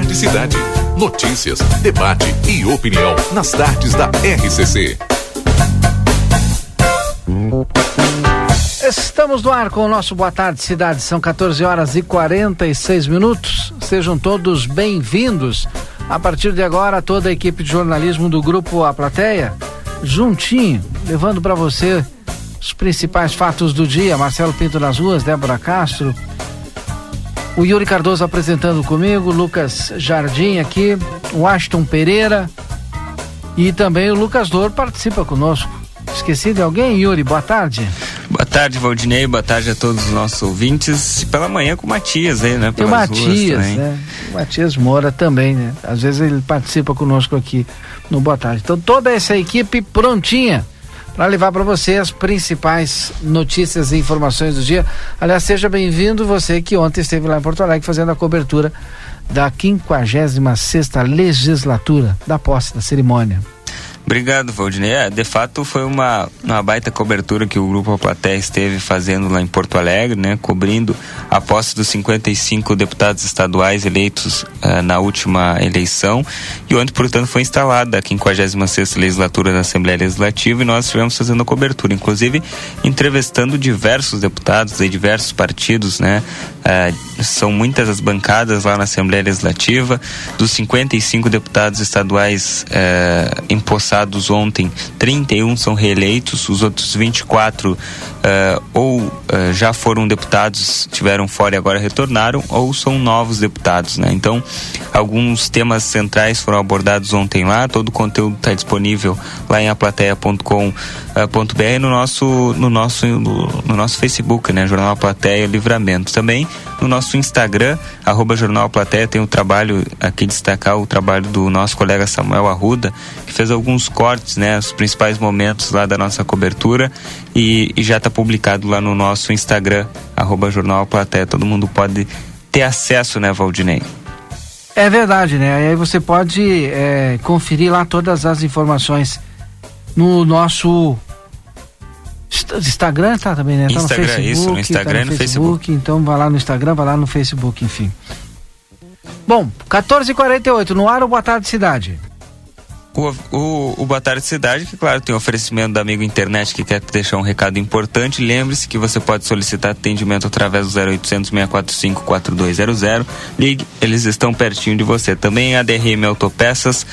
Tarde Cidade. Notícias, debate e opinião nas tardes da RCC. Estamos no ar com o nosso Boa Tarde Cidade. São 14 horas e 46 minutos. Sejam todos bem-vindos. A partir de agora, toda a equipe de jornalismo do Grupo A Plateia, juntinho, levando para você os principais fatos do dia. Marcelo Pinto nas ruas, Débora Castro, o Yuri Cardoso apresentando comigo, Lucas Jardim aqui, o Ashton Pereira e também o Lucas Dor participa conosco. Esqueci de alguém, Yuri? Boa tarde. Boa tarde, Valdinei. Boa tarde a todos os nossos ouvintes. Pela manhã com o Matias aí, né? Tem o Matias, né? O Matias Moura também, né? Às vezes ele participa conosco aqui no Boa Tarde. Então toda essa equipe prontinha para levar para você as principais notícias e informações do dia. Aliás, seja bem-vindo você que ontem esteve lá em Porto Alegre fazendo a cobertura da 56 legislatura da posse da cerimônia. Obrigado, Valdinei. É, de fato, foi uma, uma baita cobertura que o Grupo Platéia esteve fazendo lá em Porto Alegre, né? Cobrindo a posse dos 55 deputados estaduais eleitos uh, na última eleição. E onde, portanto, foi instalada a 56 legislatura da Assembleia Legislativa e nós estivemos fazendo a cobertura, inclusive entrevistando diversos deputados de diversos partidos, né? Uh, são muitas as bancadas lá na Assembleia Legislativa. Dos 55 deputados estaduais uh, empossados votados ontem, 31 são reeleitos, os outros 24 uh, eh, ou uh, já foram deputados, tiveram fora e agora retornaram, ou são novos deputados, né? Então, alguns temas centrais foram abordados ontem lá, todo o conteúdo está disponível lá em aplateia.com.br uh, no nosso no nosso no, no, nosso Facebook, né? Jornal Plateia Livramento. Também no nosso Instagram, arroba Jornal Plateia, tem o trabalho, aqui destacar o trabalho do nosso colega Samuel Arruda, que fez alguns cortes, né? Os principais momentos lá da nossa cobertura e, e já está publicado lá no nosso Instagram, arroba Jornal Plateia. Todo mundo pode ter acesso, né, Valdinei? É verdade, né? Aí você pode é, conferir lá todas as informações no nosso Instagram tá também, né? Tá Instagram, no Facebook, isso, no Instagram tá no, no Facebook. Facebook. Então vai lá no Instagram, vai lá no Facebook, enfim. Bom, 14h48, no ar o Boa Tarde Cidade. O, o, o Boa Tarde Cidade, que claro, tem oferecimento do amigo internet que quer deixar um recado importante. Lembre-se que você pode solicitar atendimento através do 0800 645 4200. Ligue, eles estão pertinho de você. Também a DRM Autopeças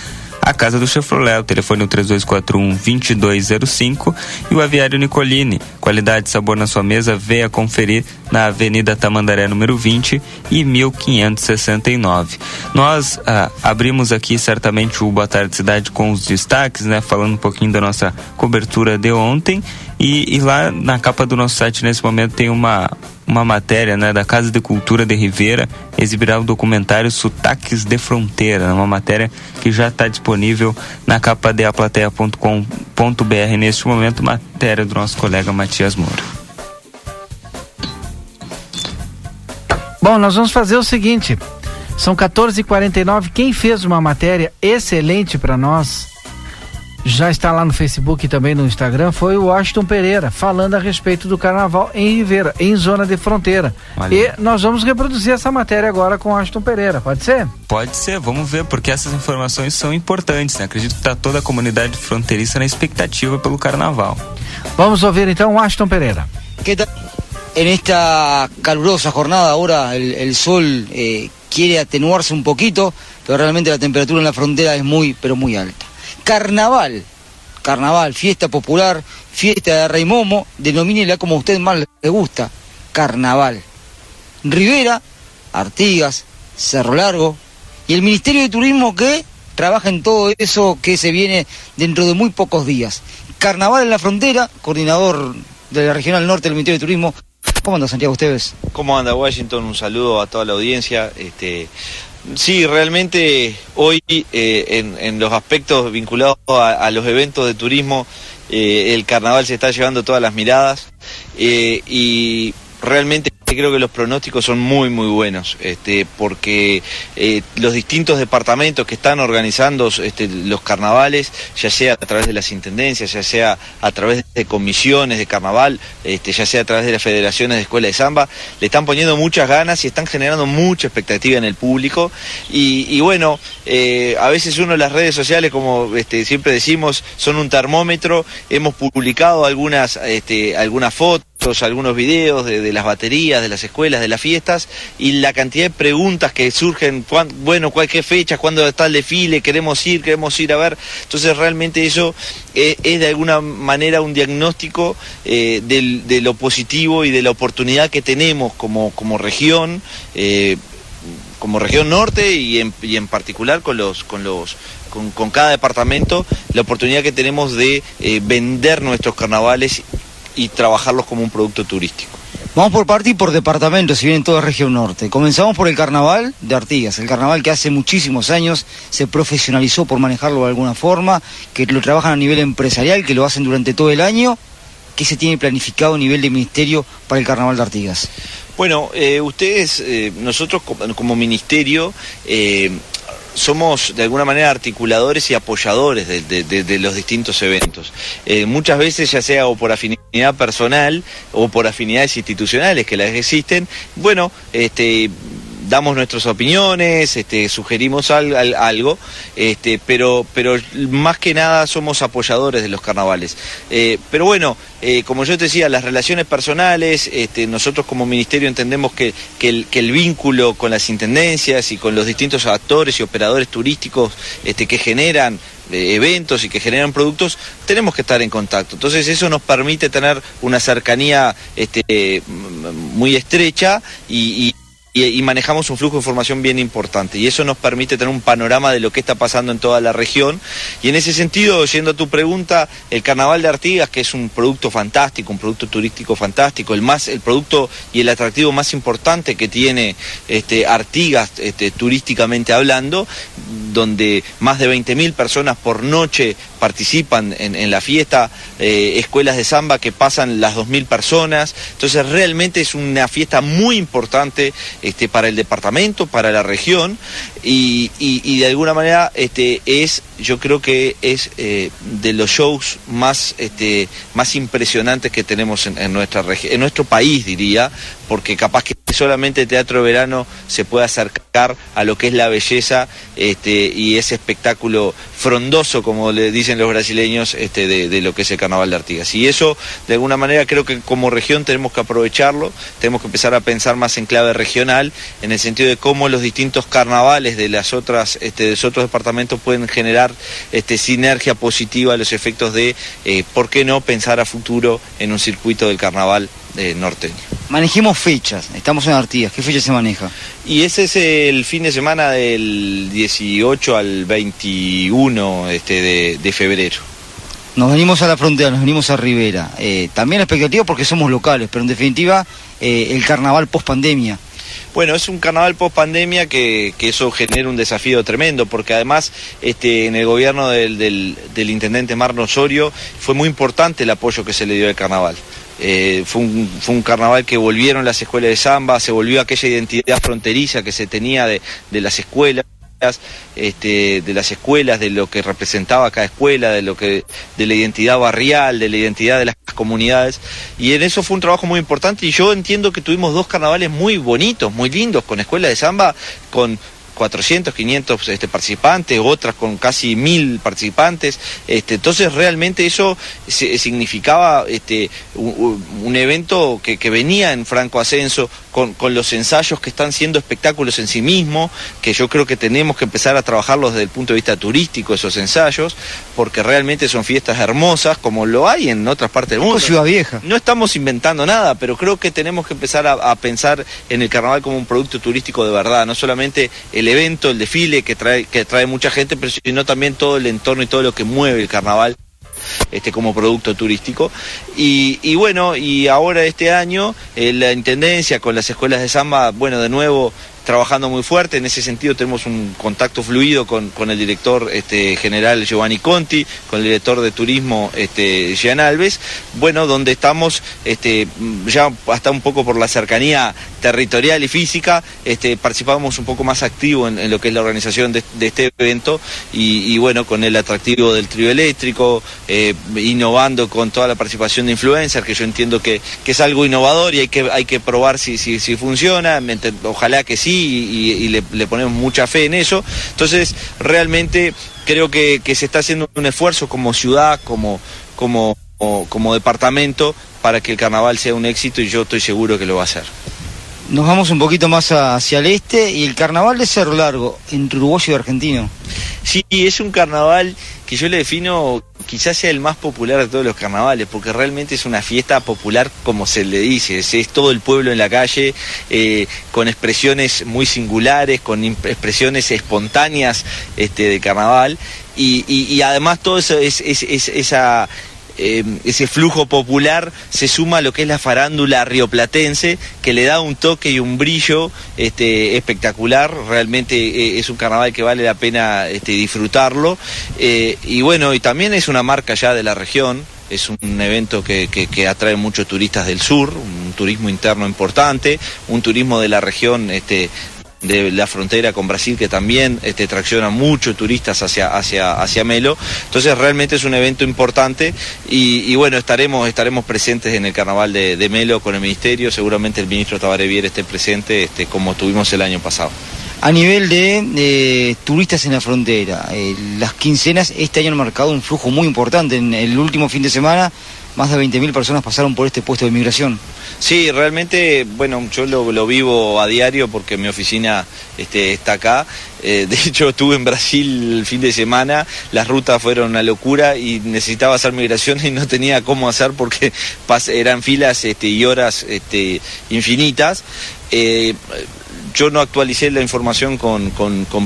a Casa do Chevrolet, o telefone é o 3241-2205 e o Aviário Nicolini, qualidade e sabor na sua mesa, venha conferir na Avenida Tamandaré número 20 e 1569. Nós ah, abrimos aqui certamente o Boa Tarde Cidade com os destaques, né, falando um pouquinho da nossa cobertura de ontem e, e lá na capa do nosso site nesse momento tem uma uma matéria né, da Casa de Cultura de Ribeira exibirá o documentário Sotaques de Fronteira, uma matéria que já está disponível na capa de aplateia.com.br neste momento, matéria do nosso colega Matias Moura. Bom, nós vamos fazer o seguinte, são 14h49, quem fez uma matéria excelente para nós já está lá no Facebook e também no Instagram, foi o Washington Pereira, falando a respeito do carnaval em Ribeira, em zona de fronteira. Olha. E nós vamos reproduzir essa matéria agora com o Washington Pereira, pode ser? Pode ser, vamos ver, porque essas informações são importantes, né? Acredito que está toda a comunidade fronteiriça na expectativa pelo carnaval. Vamos ouvir então o Washington Pereira. Que tal? En esta calurosa jornada ahora el, el sol eh, quiere atenuarse un poquito, pero realmente la temperatura en la frontera es muy, pero muy alta. Carnaval, carnaval, fiesta popular, fiesta de Rey Momo, denomínela como a usted más le gusta, carnaval. Rivera, Artigas, Cerro Largo y el Ministerio de Turismo que trabaja en todo eso que se viene dentro de muy pocos días. Carnaval en la frontera, coordinador de la Regional Norte del Ministerio de Turismo. ¿Cómo anda Santiago Ustedes? ¿Cómo anda Washington? Un saludo a toda la audiencia. Este, Sí, realmente hoy eh, en, los aspectos vinculados a, los eventos de turismo, eh, el carnaval se está llevando todas las miradas eh, y realmente creo que los pronósticos son muy muy buenos, este, porque eh, los distintos departamentos que están organizando este, los carnavales, ya sea a través de las intendencias, ya sea a través de comisiones de carnaval, este, ya sea a través de las federaciones de escuela de samba, le están poniendo muchas ganas y están generando mucha expectativa en el público. Y, bueno, eh, a veces uno en las redes sociales, como este, siempre decimos, son un termómetro. Hemos publicado algunas, este, algunas fotos algunos videos de, las baterías, de las escuelas, de las fiestas y la cantidad de preguntas que surgen, bueno, cualquier fecha, cuándo está el desfile, queremos ir, queremos ir a ver. Entonces realmente eso eh, es, de alguna manera un diagnóstico eh, de lo positivo y de la oportunidad que tenemos como, como región. Eh, como región norte y en, y en particular con los con los con, cada departamento la oportunidad que tenemos de vender nuestros carnavales y trabajarlos como un producto turístico. Vamos por parte y por departamento, si bien en toda región norte. Comenzamos por el carnaval de Artigas, el carnaval que hace muchísimos años se profesionalizó por manejarlo de alguna forma, que lo trabajan a nivel empresarial, que lo hacen durante todo el año. ¿Qué se tiene planificado a nivel de ministerio para el carnaval de Artigas? Bueno, eh, ustedes, eh, nosotros como, ministerio, eh, somos de alguna manera articuladores y apoyadores de, los distintos eventos. Eh, muchas veces, ya sea o por afinidad personal o por afinidades institucionales que las existen, bueno, este, damos nuestras opiniones, este, sugerimos algo, este, pero, pero más que nada somos apoyadores de los carnavales. Eh, pero bueno, eh, como yo te decía, las relaciones personales, este, nosotros como ministerio entendemos que, el, vínculo con las intendencias y con los distintos actores y operadores turísticos que generan eh, eventos y que generan productos, tenemos que estar en contacto. Entonces eso nos permite tener una cercanía muy estrecha y, manejamos un flujo de información bien importante. Y eso nos permite tener un panorama de lo que está pasando en toda la región. Y en ese sentido, yendo a tu pregunta, el Carnaval de Artigas, que es un producto fantástico, un producto turístico fantástico, el, más, el producto y el atractivo más importante que tiene este, Artigas este, turísticamente hablando, donde más de 20.000 personas por noche participan en, la fiesta, eh, escuelas de samba que pasan las 2.000 personas. Entonces realmente es una fiesta muy importante este, para el departamento, para la región y, de alguna manera este, es, yo creo que es eh, de los shows más, este, más impresionantes que tenemos en, nuestra en nuestro país, diría, porque capaz que solamente teatro de verano se puede acercar a lo que es la belleza este, y ese espectáculo frondoso, como le dicen los brasileños, este, de, lo que es el carnaval de Artigas. Y eso, de alguna manera, creo que como región tenemos que aprovecharlo, tenemos que empezar a pensar más en clave regional en el sentido de cómo los distintos carnavales de las otras este, de los otros departamentos pueden generar este, sinergia positiva a los efectos de eh, por qué no pensar a futuro en un circuito del carnaval eh, norteño. Manejemos fechas, estamos en Artigas, ¿qué fecha se maneja? Y ese es el fin de semana del 18 al 21 este, de, febrero. Nos venimos a la frontera, nos venimos a Rivera. Eh, también expectativa porque somos locales, pero en definitiva el carnaval post pandemia. Bueno, es un carnaval post pandemia que, eso genera un desafío tremendo, porque además este, en el gobierno del, intendente Marno Osorio fue muy importante el apoyo que se le dio al carnaval. Eh, fue, un, carnaval que volvieron las escuelas de samba, se volvió aquella identidad fronteriza que se tenía de las escuelas este, de las escuelas, de lo que representaba cada escuela, de lo que, de la identidad barrial, de la identidad de las comunidades. Y en eso fue un trabajo muy importante y yo entiendo que tuvimos dos carnavales muy bonitos, muy lindos, con escuelas de samba, con 400, 500 este, participantes, otras con casi mil participantes. Este, entonces realmente eso significaba este, un, evento que, venía en franco ascenso con, los ensayos que están siendo espectáculos en sí mismos, que yo creo que tenemos que empezar a trabajarlos desde el punto de vista turístico, esos ensayos, porque realmente son fiestas hermosas, como lo hay en otras partes del mundo. Ciudad Vieja. No estamos inventando nada, pero creo que tenemos que empezar a, a pensar en el carnaval como un producto turístico de verdad, no solamente el evento, el desfile que trae, que trae mucha gente, pero sino también todo el entorno y todo lo que mueve el carnaval este, como producto turístico. Y, bueno, y ahora este año eh, la Intendencia con las escuelas de samba, bueno, de nuevo trabajando muy fuerte. En ese sentido tenemos un contacto fluido con, con el director este, general Giovanni Conti, con el director de turismo este, Jean Alves, bueno, donde estamos este, ya hasta un poco por la cercanía territorial y física, este, participamos un poco más activo en, lo que es la organización de, este evento y, bueno, con el atractivo del trío eléctrico, eh, innovando con toda la participación de influencers, que yo entiendo que, es algo innovador y hay que, hay que probar si, si, si funciona, ojalá que sí y, le, ponemos mucha fe en eso. Entonces, realmente creo que, se está haciendo un esfuerzo como ciudad, como, como, como departamento, para que el carnaval sea un éxito y yo estoy seguro que lo va a ser. Nos vamos un poquito más hacia el este y el carnaval de Cerro Largo, entre uruguayo y argentino. Sí, es un carnaval que yo le defino quizás sea el más popular de todos los carnavales, porque realmente es una fiesta popular como se le dice, es, todo el pueblo en la calle, eh, con expresiones muy singulares, con expresiones espontáneas este, de carnaval, y, además todo eso es, esa eh, ese flujo popular se suma a lo que es la farándula rioplatense, que le da un toque y un brillo este, espectacular. Realmente eh, es un carnaval que vale la pena este, disfrutarlo. Eh, y bueno, y también es una marca ya de la región. Es un evento que, que, atrae muchos turistas del sur, un turismo interno importante, un turismo de la región este, de la frontera con Brasil que también este, tracciona muchos turistas hacia, hacia, hacia Melo. Entonces realmente es un evento importante y, bueno, estaremos, estaremos presentes en el carnaval de, Melo con el ministerio, seguramente el ministro Tabaré Vier esté presente este, como tuvimos el año pasado. A nivel de turistas en la frontera, eh, las quincenas este año han marcado un flujo muy importante. En el último fin de semana más de 20.000 personas pasaron por este puesto de migración. Sí, realmente, bueno, yo lo, vivo a diario porque mi oficina este, está acá. Eh, de hecho, estuve en Brasil el fin de semana, las rutas fueron una locura y necesitaba hacer migración y no tenía cómo hacer porque eran filas este, y horas este, infinitas. Eh, yo no actualicé la información con,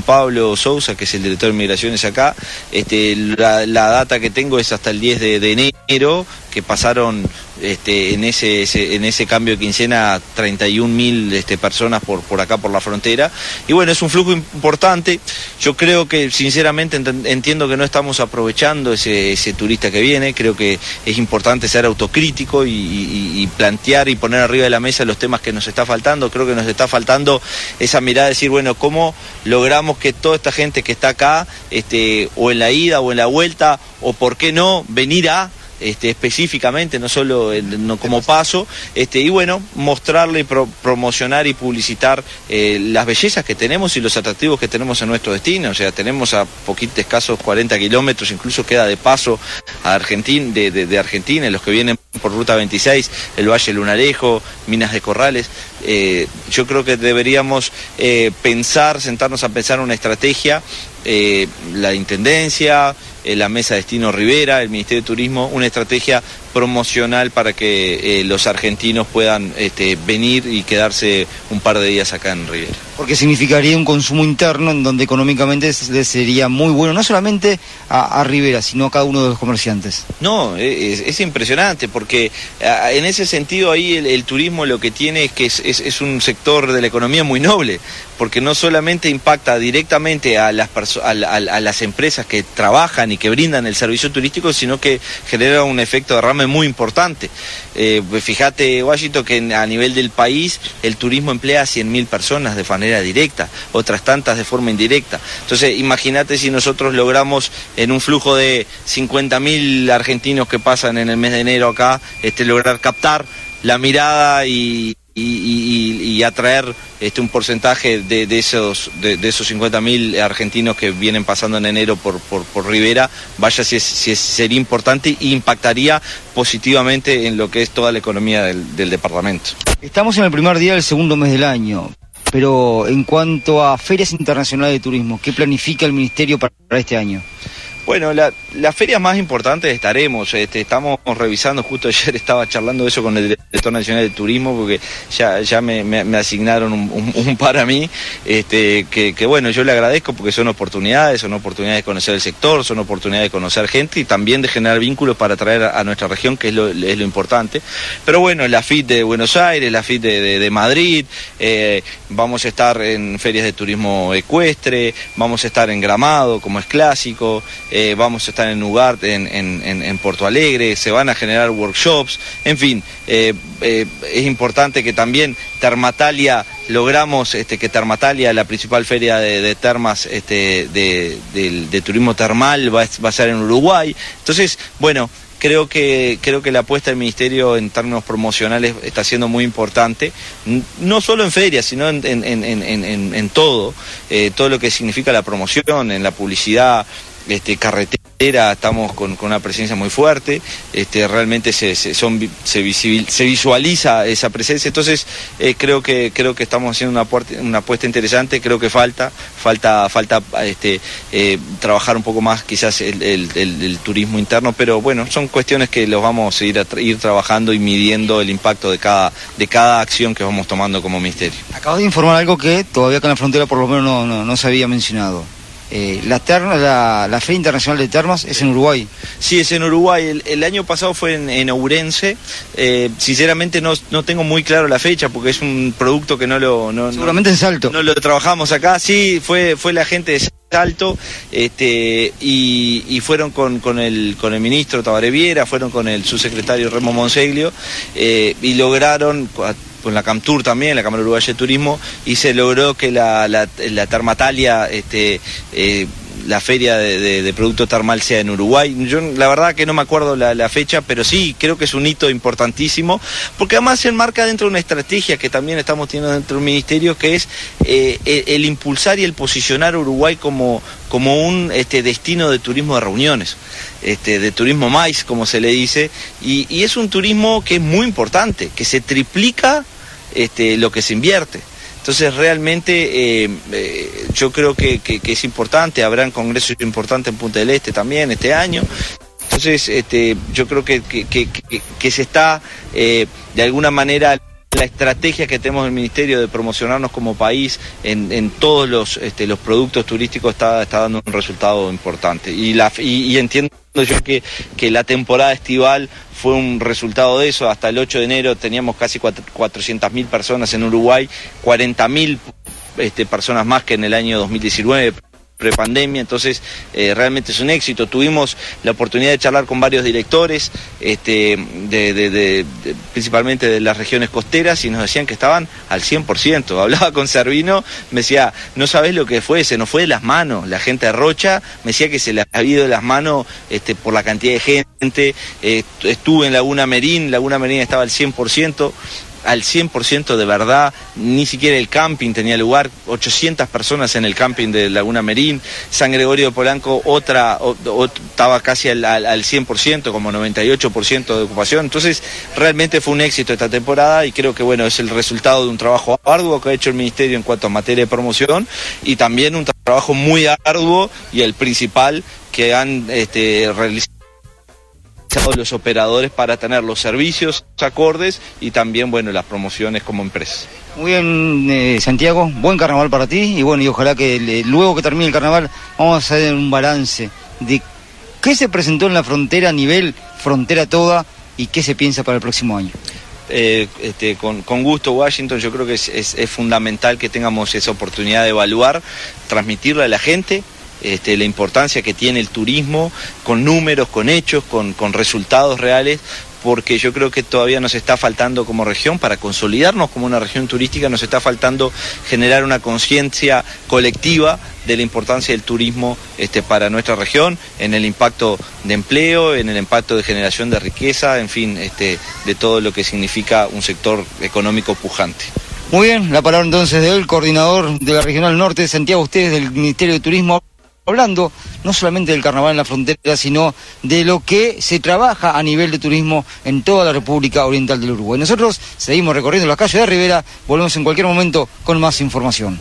Pablo Sousa, que es el director de migraciones acá. Este, la, data que tengo es hasta el 10 de enero, que pasaron este, en, ese, en ese cambio de quincena 31 mil este, personas por, por acá, por la frontera. Y bueno, es un flujo importante. Yo creo que, sinceramente, entiendo que no estamos aprovechando ese, ese turista que viene. Creo que es importante ser autocrítico y, plantear y poner arriba de la mesa los temas que nos está faltando. Creo que nos está faltando esa mirada de decir, bueno, ¿cómo logramos que toda esta gente que está acá, este, o en la ida o en la vuelta, o por qué no, venir a este, específicamente, no solo como paso, este, y bueno, mostrarle, promocionar y publicitar eh, las bellezas que tenemos y los atractivos que tenemos en nuestro destino. O sea, tenemos a poquitos escasos 40 kilómetros, incluso queda de paso a Argentina, de, Argentina, los que vienen por Ruta 26, el Valle Lunarejo, Minas de Corrales. Eh, yo creo que deberíamos eh, pensar, sentarnos a pensar una estrategia, la Intendencia, la Mesa Destino Rivera, el Ministerio de Turismo, una estrategia promocional para que eh, los argentinos puedan este, venir y quedarse un par de días acá en Rivera. Porque significaría un consumo interno en donde económicamente sería muy bueno, no solamente a, Rivera, sino a cada uno de los comerciantes. No, es, impresionante, porque en ese sentido ahí el, turismo lo que tiene es que es, un sector de la economía muy noble, porque no solamente impacta directamente a las, a las empresas que trabajan y que brindan el servicio turístico, sino que genera un efecto de rama muy importante. Eh, pues fíjate, Washington, que a nivel del país el turismo emplea a 100.000 personas de manera directa, otras tantas de forma indirecta. Entonces, imagínate si nosotros logramos en un flujo de 50.000 argentinos que pasan en el mes de enero acá, este, lograr captar la mirada y, y, atraer este, un porcentaje de, esos de, esos 50.000 argentinos que vienen pasando en enero por, por, Rivera, vaya si, si sería importante e impactaría positivamente en lo que es toda la economía del departamento. Estamos en el primer día del segundo mes del año, pero en cuanto a ferias internacionales de turismo, ¿qué planifica el Ministerio para este año? Bueno, la, las ferias más importantes estaremos. Este, estamos revisando, justo ayer estaba charlando eso con el director nacional de turismo, porque ya, me, asignaron un, un, par a mí, este, que, bueno, yo le agradezco porque son oportunidades, son oportunidades de conocer el sector, son oportunidades de conocer gente y también de generar vínculos para atraer a, nuestra región, que es lo, importante. Pero bueno, la FIT de Buenos Aires, la FIT de Madrid, eh, vamos a estar en ferias de turismo ecuestre, vamos a estar en Gramado, como es clásico eh, vamos a estar en Ugart, en, en, en, Porto Alegre, se van a generar workshops, en fin, eh, eh, es importante que también Termatalia, logramos este, que Termatalia, la principal feria de, termas este, de, de, turismo termal, va, a ser en Uruguay. Entonces, bueno, creo que creo que la apuesta del ministerio en términos promocionales está siendo muy importante no solo en ferias sino en, en, en, en todo todo lo que significa la promoción en la publicidad este, carretera, estamos con, con, una presencia muy fuerte, este, realmente se, se, son, se, visibil, se visualiza esa presencia, entonces eh, creo, que, creo que estamos haciendo una, una apuesta interesante, creo que falta, falta, falta este, eh, trabajar un poco más quizás el, el, turismo interno, pero bueno, son cuestiones que los vamos a ir, a ir trabajando y midiendo el impacto de cada, de cada acción que vamos tomando como ministerio. Acabo de informar algo que todavía con la frontera por lo menos no, no, no se había mencionado. Eh, la, terna, la, la, Feria Internacional de Termas es en Uruguay. Sí, es en Uruguay. El, el año pasado fue en, en Ourense. Eh, sinceramente no, no, tengo muy claro la fecha porque es un producto que no lo... No, Seguramente no, en Salto. No lo trabajamos acá. Sí, fue, fue la gente de Salto este, y, y, fueron con, con, el, con el ministro Tabaré Viera, fueron con el subsecretario Remo Monseglio eh, y lograron con la CAMTUR también, la Cámara Uruguaya de Turismo, y se logró que la, la, Termatalia, este, eh, la feria de, de, producto termal sea en Uruguay. Yo la verdad que no me acuerdo la, fecha, pero sí creo que es un hito importantísimo, porque además se enmarca dentro de una estrategia que también estamos teniendo dentro del ministerio, que es eh, el, el, impulsar y el posicionar a Uruguay como, como un este, destino de turismo de reuniones, este, de turismo mais, como se le dice, y, es un turismo que es muy importante, que se triplica este, lo que se invierte. Entonces realmente eh, eh, yo creo que, es importante, habrán congresos importantes en Punta del Este también este año. Entonces este, yo creo que, se está eh, de alguna manera la estrategia que tenemos en el Ministerio de promocionarnos como país en, todos los, este, los productos turísticos está, dando un resultado importante. Y entiendo yo que, que, la temporada estival fue un resultado de eso. Hasta el 8 de enero teníamos casi 400.000 personas en Uruguay, 40.000 este, personas más que en el año 2019 prepandemia, entonces eh, realmente es un éxito. Tuvimos la oportunidad de charlar con varios directores, este, principalmente de las regiones costeras, y nos decían que estaban al 100%. Hablaba con Servino, me decía, no sabes lo que fue, se nos fue de las manos. La gente de Rocha me decía que se le había ido de las manos este, por la cantidad de gente. Eh, estuve en Laguna Merín, Laguna Merín estaba al 100% al 100% de verdad, ni siquiera el camping tenía lugar, 800 personas en el camping de Laguna Merín, San Gregorio de Polanco otra, estaba casi al, al, al 100%, como 98% de ocupación, entonces realmente fue un éxito esta temporada y creo que bueno, es el resultado de un trabajo arduo que ha hecho el Ministerio en cuanto a materia de promoción y también un trabajo muy arduo y el principal que han este, realizado los operadores para tener los servicios acordes y también bueno las promociones como empresa. Muy bien, eh, Santiago, buen carnaval para ti y bueno, y ojalá que le, luego que termine el carnaval vamos a hacer un balance de qué se presentó en la frontera a nivel frontera toda y qué se piensa para el próximo año. Eh, este, con, con, gusto Washington, yo creo que es, es, es fundamental que tengamos esa oportunidad de evaluar, transmitirle a la gente, este, la importancia que tiene el turismo, con números, con hechos, con, con resultados reales, porque yo creo que todavía nos está faltando como región, para consolidarnos como una región turística, nos está faltando generar una conciencia colectiva de la importancia del turismo este, para nuestra región, en el impacto de empleo, en el impacto de generación de riqueza, en fin, este, de todo lo que significa un sector económico pujante. Muy bien, la palabra entonces de él, coordinador de la Regional Norte Santiago, ustedes del Ministerio de Turismo hablando no solamente del carnaval en la frontera, sino de lo que se trabaja a nivel de turismo en toda la República Oriental del Uruguay. Nosotros seguimos recorriendo las calles de Rivera, volvemos en cualquier momento con más información.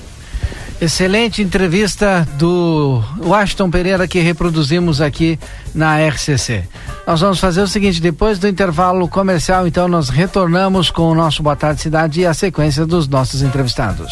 Excelente entrevista do Washington Pereira que reproduzimos aqui na RCC. Nós vamos fazer o seguinte: depois do intervalo comercial, então, nós retornamos com o nosso Boa Tarde Cidade e a sequência dos nossos entrevistados.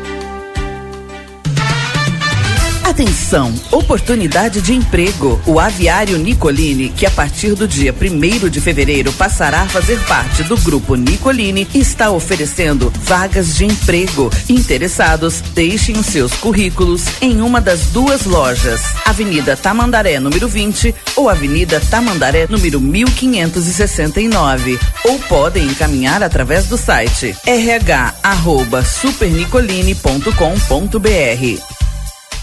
Atenção! Oportunidade de emprego. O aviário Nicolini, que a partir do dia 1 de fevereiro passará a fazer parte do grupo Nicolini, está oferecendo vagas de emprego. Interessados, deixem os seus currículos em uma das duas lojas, Avenida Tamandaré, número 20, ou Avenida Tamandaré, número 1569. Ou podem encaminhar através do site rh@supernicolini.com.br.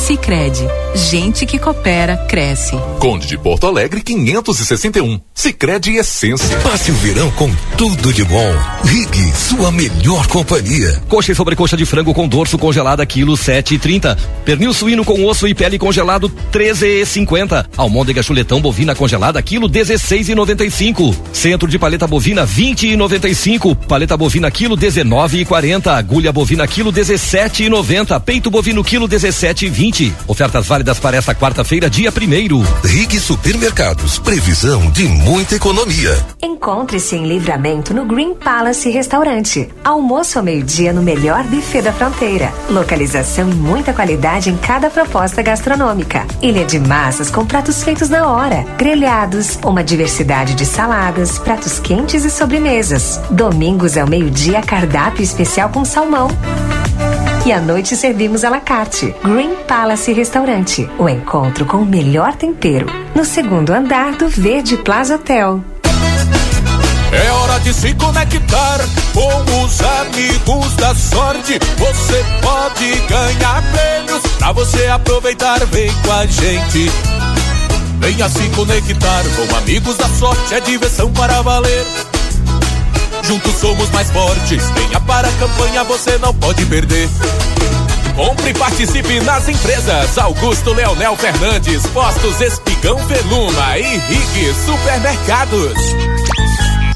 Sicredi, gente que coopera cresce. Conde de Porto Alegre 561. Sicredi Essência. Passe o verão com tudo de bom. Rig, sua melhor companhia. Coxa e sobrecoxa de frango com dorso congelada quilo 7,30. Pernil suíno com osso e pele congelado 13,50. Almôndega chuletão bovina congelada quilo 16,95. Centro de paleta bovina 20,95. Paleta bovina quilo 19,40. Agulha bovina quilo 17,90. Peito bovino quilo 17,20. Ofertas válidas para esta quarta-feira, dia primeiro. Rig Supermercados. Previsão de muita economia. Encontre-se em livramento no Green Palace Restaurante. Almoço ao meio-dia no melhor buffet da fronteira. Localização e muita qualidade em cada proposta gastronômica. Ilha de massas com pratos feitos na hora. Grelhados, uma diversidade de saladas, pratos quentes e sobremesas. Domingos ao meio-dia, cardápio especial com salmão. E à noite servimos à la carte. Green Palace Restaurante. O encontro com o melhor tempero. No segundo andar do Verde Plaza Hotel. É hora de se conectar com os amigos da sorte. Você pode ganhar prêmios pra você aproveitar. Vem com a gente. Venha se conectar com amigos da sorte. É diversão para valer. Juntos somos mais fortes. Venha para a campanha, você não pode perder. Compre e participe nas empresas Augusto Leonel Fernandes, Postos Espigão Veluma e Rig Supermercados.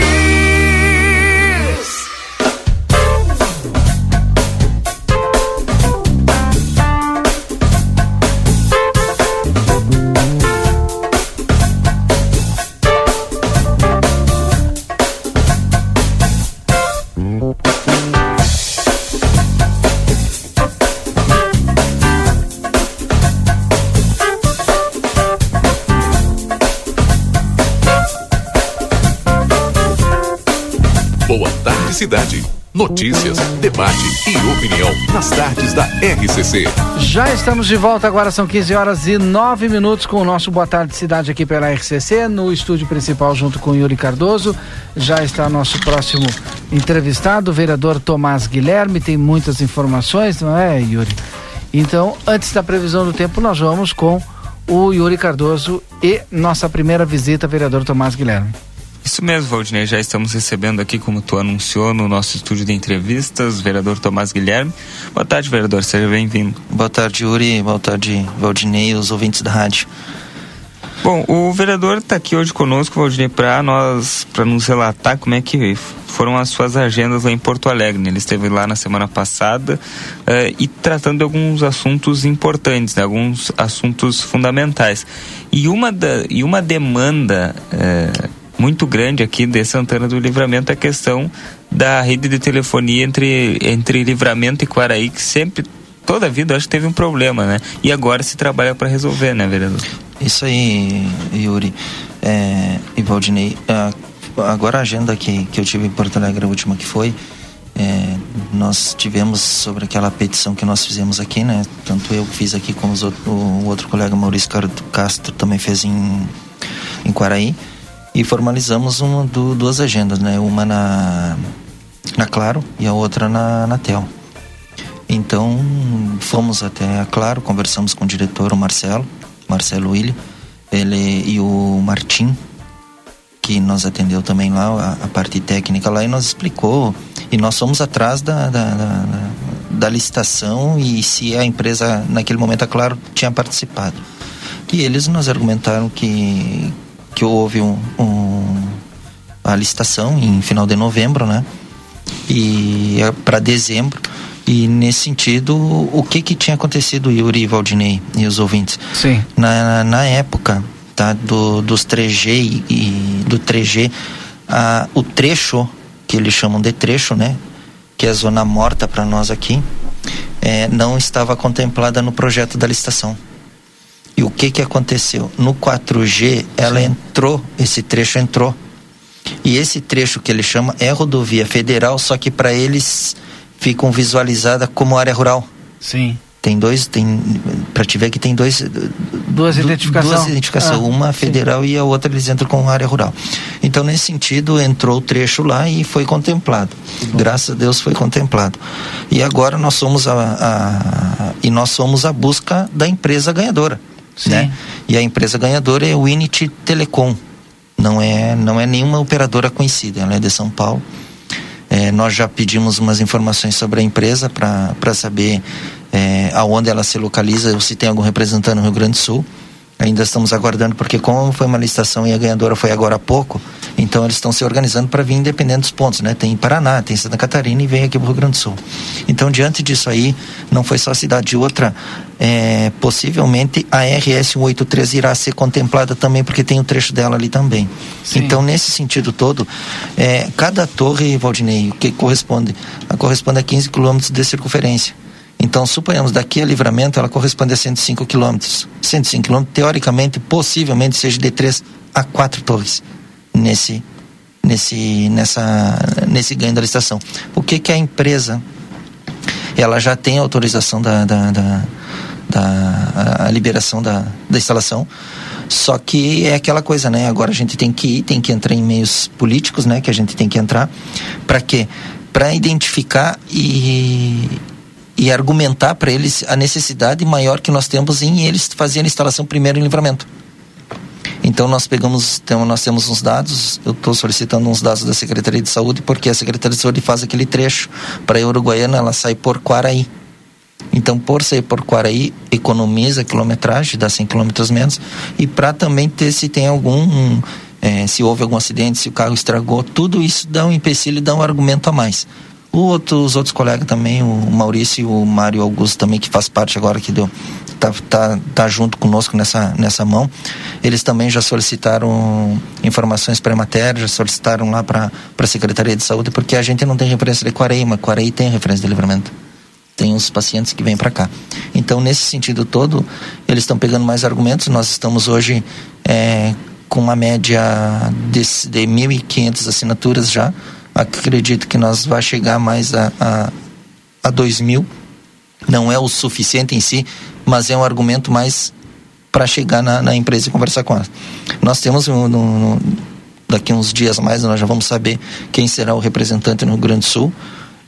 Boa cidade. Notícias, debate e opinião nas tardes da RCC. Já estamos de volta, agora são 15 horas e 9 minutos com o nosso Boa Tarde Cidade aqui pela RCC, no estúdio principal junto com Yuri Cardoso. Já está nosso próximo entrevistado, o vereador Tomás Guilherme, tem muitas informações, não é, Yuri? Então, antes da previsão do tempo, nós vamos com o Yuri Cardoso e nossa primeira visita, vereador Tomás Guilherme. Isso mesmo, Valdinei. Já estamos recebendo aqui, como tu anunciou, no nosso estúdio de entrevistas, o vereador Tomás Guilherme. Boa tarde, vereador. Seja bem-vindo. Boa tarde, Yuri. Boa tarde, Valdinei os ouvintes da rádio. Bom, o vereador está aqui hoje conosco, Valdinei, para nós, para nos relatar como é que foram as suas agendas lá em Porto Alegre. Né? Ele esteve lá na semana passada uh, e tratando de alguns assuntos importantes, né? alguns assuntos fundamentais. E uma, da, e uma demanda uh, muito grande aqui de Santana do Livramento a questão da rede de telefonia entre, entre Livramento e Quaraí, que sempre toda a vida acho que teve um problema, né? E agora se trabalha para resolver, né, vereador? Isso aí, Yuri é, e Valdinei. agora a agenda que, que eu tive em Porto Alegre, a última que foi, é, nós tivemos sobre aquela petição que nós fizemos aqui, né? Tanto eu fiz aqui como outro, o outro colega Maurício Castro também fez em, em Quaraí. E formalizamos uma, duas agendas, né? Uma na, na Claro e a outra na, na TEL. Então, fomos até a Claro, conversamos com o diretor, o Marcelo, Marcelo Willi, ele e o Martim, que nos atendeu também lá, a, a, parte técnica lá, e nos explicou. E nós fomos atrás da, da, da, da licitação e se a empresa, naquele momento, a Claro, tinha participado. E eles nos argumentaram que, que houve um, um a licitação em final de novembro, né? E é para dezembro e nesse sentido, o que que tinha acontecido, Yuri, Valdinei e os ouvintes? Sim. Na, na época tá, do, dos 3G e, do 3G, a, o trecho, que eles chamam de trecho, né? Que é a zona morta para nós aqui, é, não estava contemplada no projeto da licitação. E o que que aconteceu? No 4G, ela Sim. entrou, esse trecho entrou. E esse trecho que ele chama é rodovia federal, só que para eles ficam visualizadas como área rural. Sim. Tem dois, tem para te ver que tem dois duas identificações. Duas identificações, ah, uma federal sim. e a outra eles entram com área rural. Então nesse sentido entrou o trecho lá e foi contemplado. Graças a Deus foi contemplado. E agora nós somos a, a e nós somos a busca da empresa ganhadora, sim. né? E a empresa ganhadora é o Unity Telecom. Não é não é nenhuma operadora conhecida, ela é de São Paulo é, nós já pedimos umas informações sobre a empresa para saber é, aonde ela se localiza, ou se tem algum representante no Rio Grande do Sul. Ainda estamos aguardando, porque como foi uma licitação e a ganhadora foi agora há pouco, então eles estão se organizando para vir independente dos pontos, né? Tem Paraná, tem Santa Catarina e vem aqui para o Rio Grande do Sul. Então, diante disso aí, não foi só a cidade, outra, é, possivelmente a RS 183 irá ser contemplada também, porque tem o um trecho dela ali também. Sim. Então, nesse sentido todo, é, cada torre, Valdinei, o que corresponde? corresponde a 15 quilômetros de circunferência. Então, suponhamos, daqui a livramento, ela corresponde a 105 quilômetros. 105 quilômetros, teoricamente, possivelmente, seja de três a quatro torres nesse, nesse, nessa, nesse ganho da licitação. O que que a empresa, ela já tem autorização da, da, da, da a liberação da, da instalação, só que é aquela coisa, né? Agora a gente tem que ir, tem que entrar em meios políticos, né? Que a gente tem que entrar. Para quê? Para identificar e e argumentar para eles a necessidade maior que nós temos em eles fazerem a instalação primeiro em livramento. Então nós pegamos, temos, nós temos uns dados, eu estou solicitando uns dados da Secretaria de Saúde, porque a Secretaria de Saúde faz aquele trecho para a Uruguaiana, ela sai por Quaraí. Então, por sair por Quaraí, economiza a quilometragem, dá 100 quilômetros menos, e para também ter se tem algum, é, se houve algum acidente, se o carro estragou, tudo isso dá um empecilho, dá um argumento a mais. Outro, os outros colegas também, o Maurício e o Mário Augusto também, que faz parte agora que deu, tá, tá, tá junto conosco nessa, nessa mão. Eles também já solicitaram informações pré-matéria, já solicitaram lá para a Secretaria de Saúde, porque a gente não tem referência de Quarei, mas Quarei tem referência de livramento. Tem os pacientes que vêm para cá. Então, nesse sentido todo, eles estão pegando mais argumentos. Nós estamos hoje é, com uma média de, de 1.500 assinaturas já acredito que nós vai chegar mais a, a, a 2 mil. Não é o suficiente em si, mas é um argumento mais para chegar na, na, empresa e conversar com ela. Nós temos no, no, daqui uns dias mais nós já vamos saber quem será o representante no Rio Grande do Sul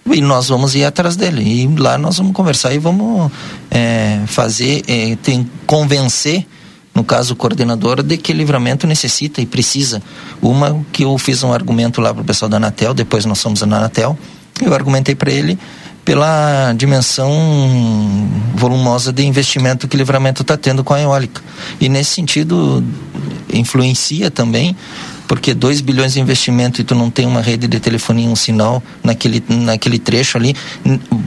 e nós vamos ir atrás dele e lá nós vamos conversar e vamos é, fazer é, tem convencer no caso o coordenador, de que livramento necessita e precisa. Uma que eu fiz um argumento lá para o pessoal da Anatel, depois nós somos na Anatel, eu argumentei para ele pela dimensão volumosa de investimento que o livramento está tendo com a eólica. E nesse sentido, influencia também porque 2 bilhões de investimento e tu não tem uma rede de telefonia, um sinal naquele, naquele trecho ali.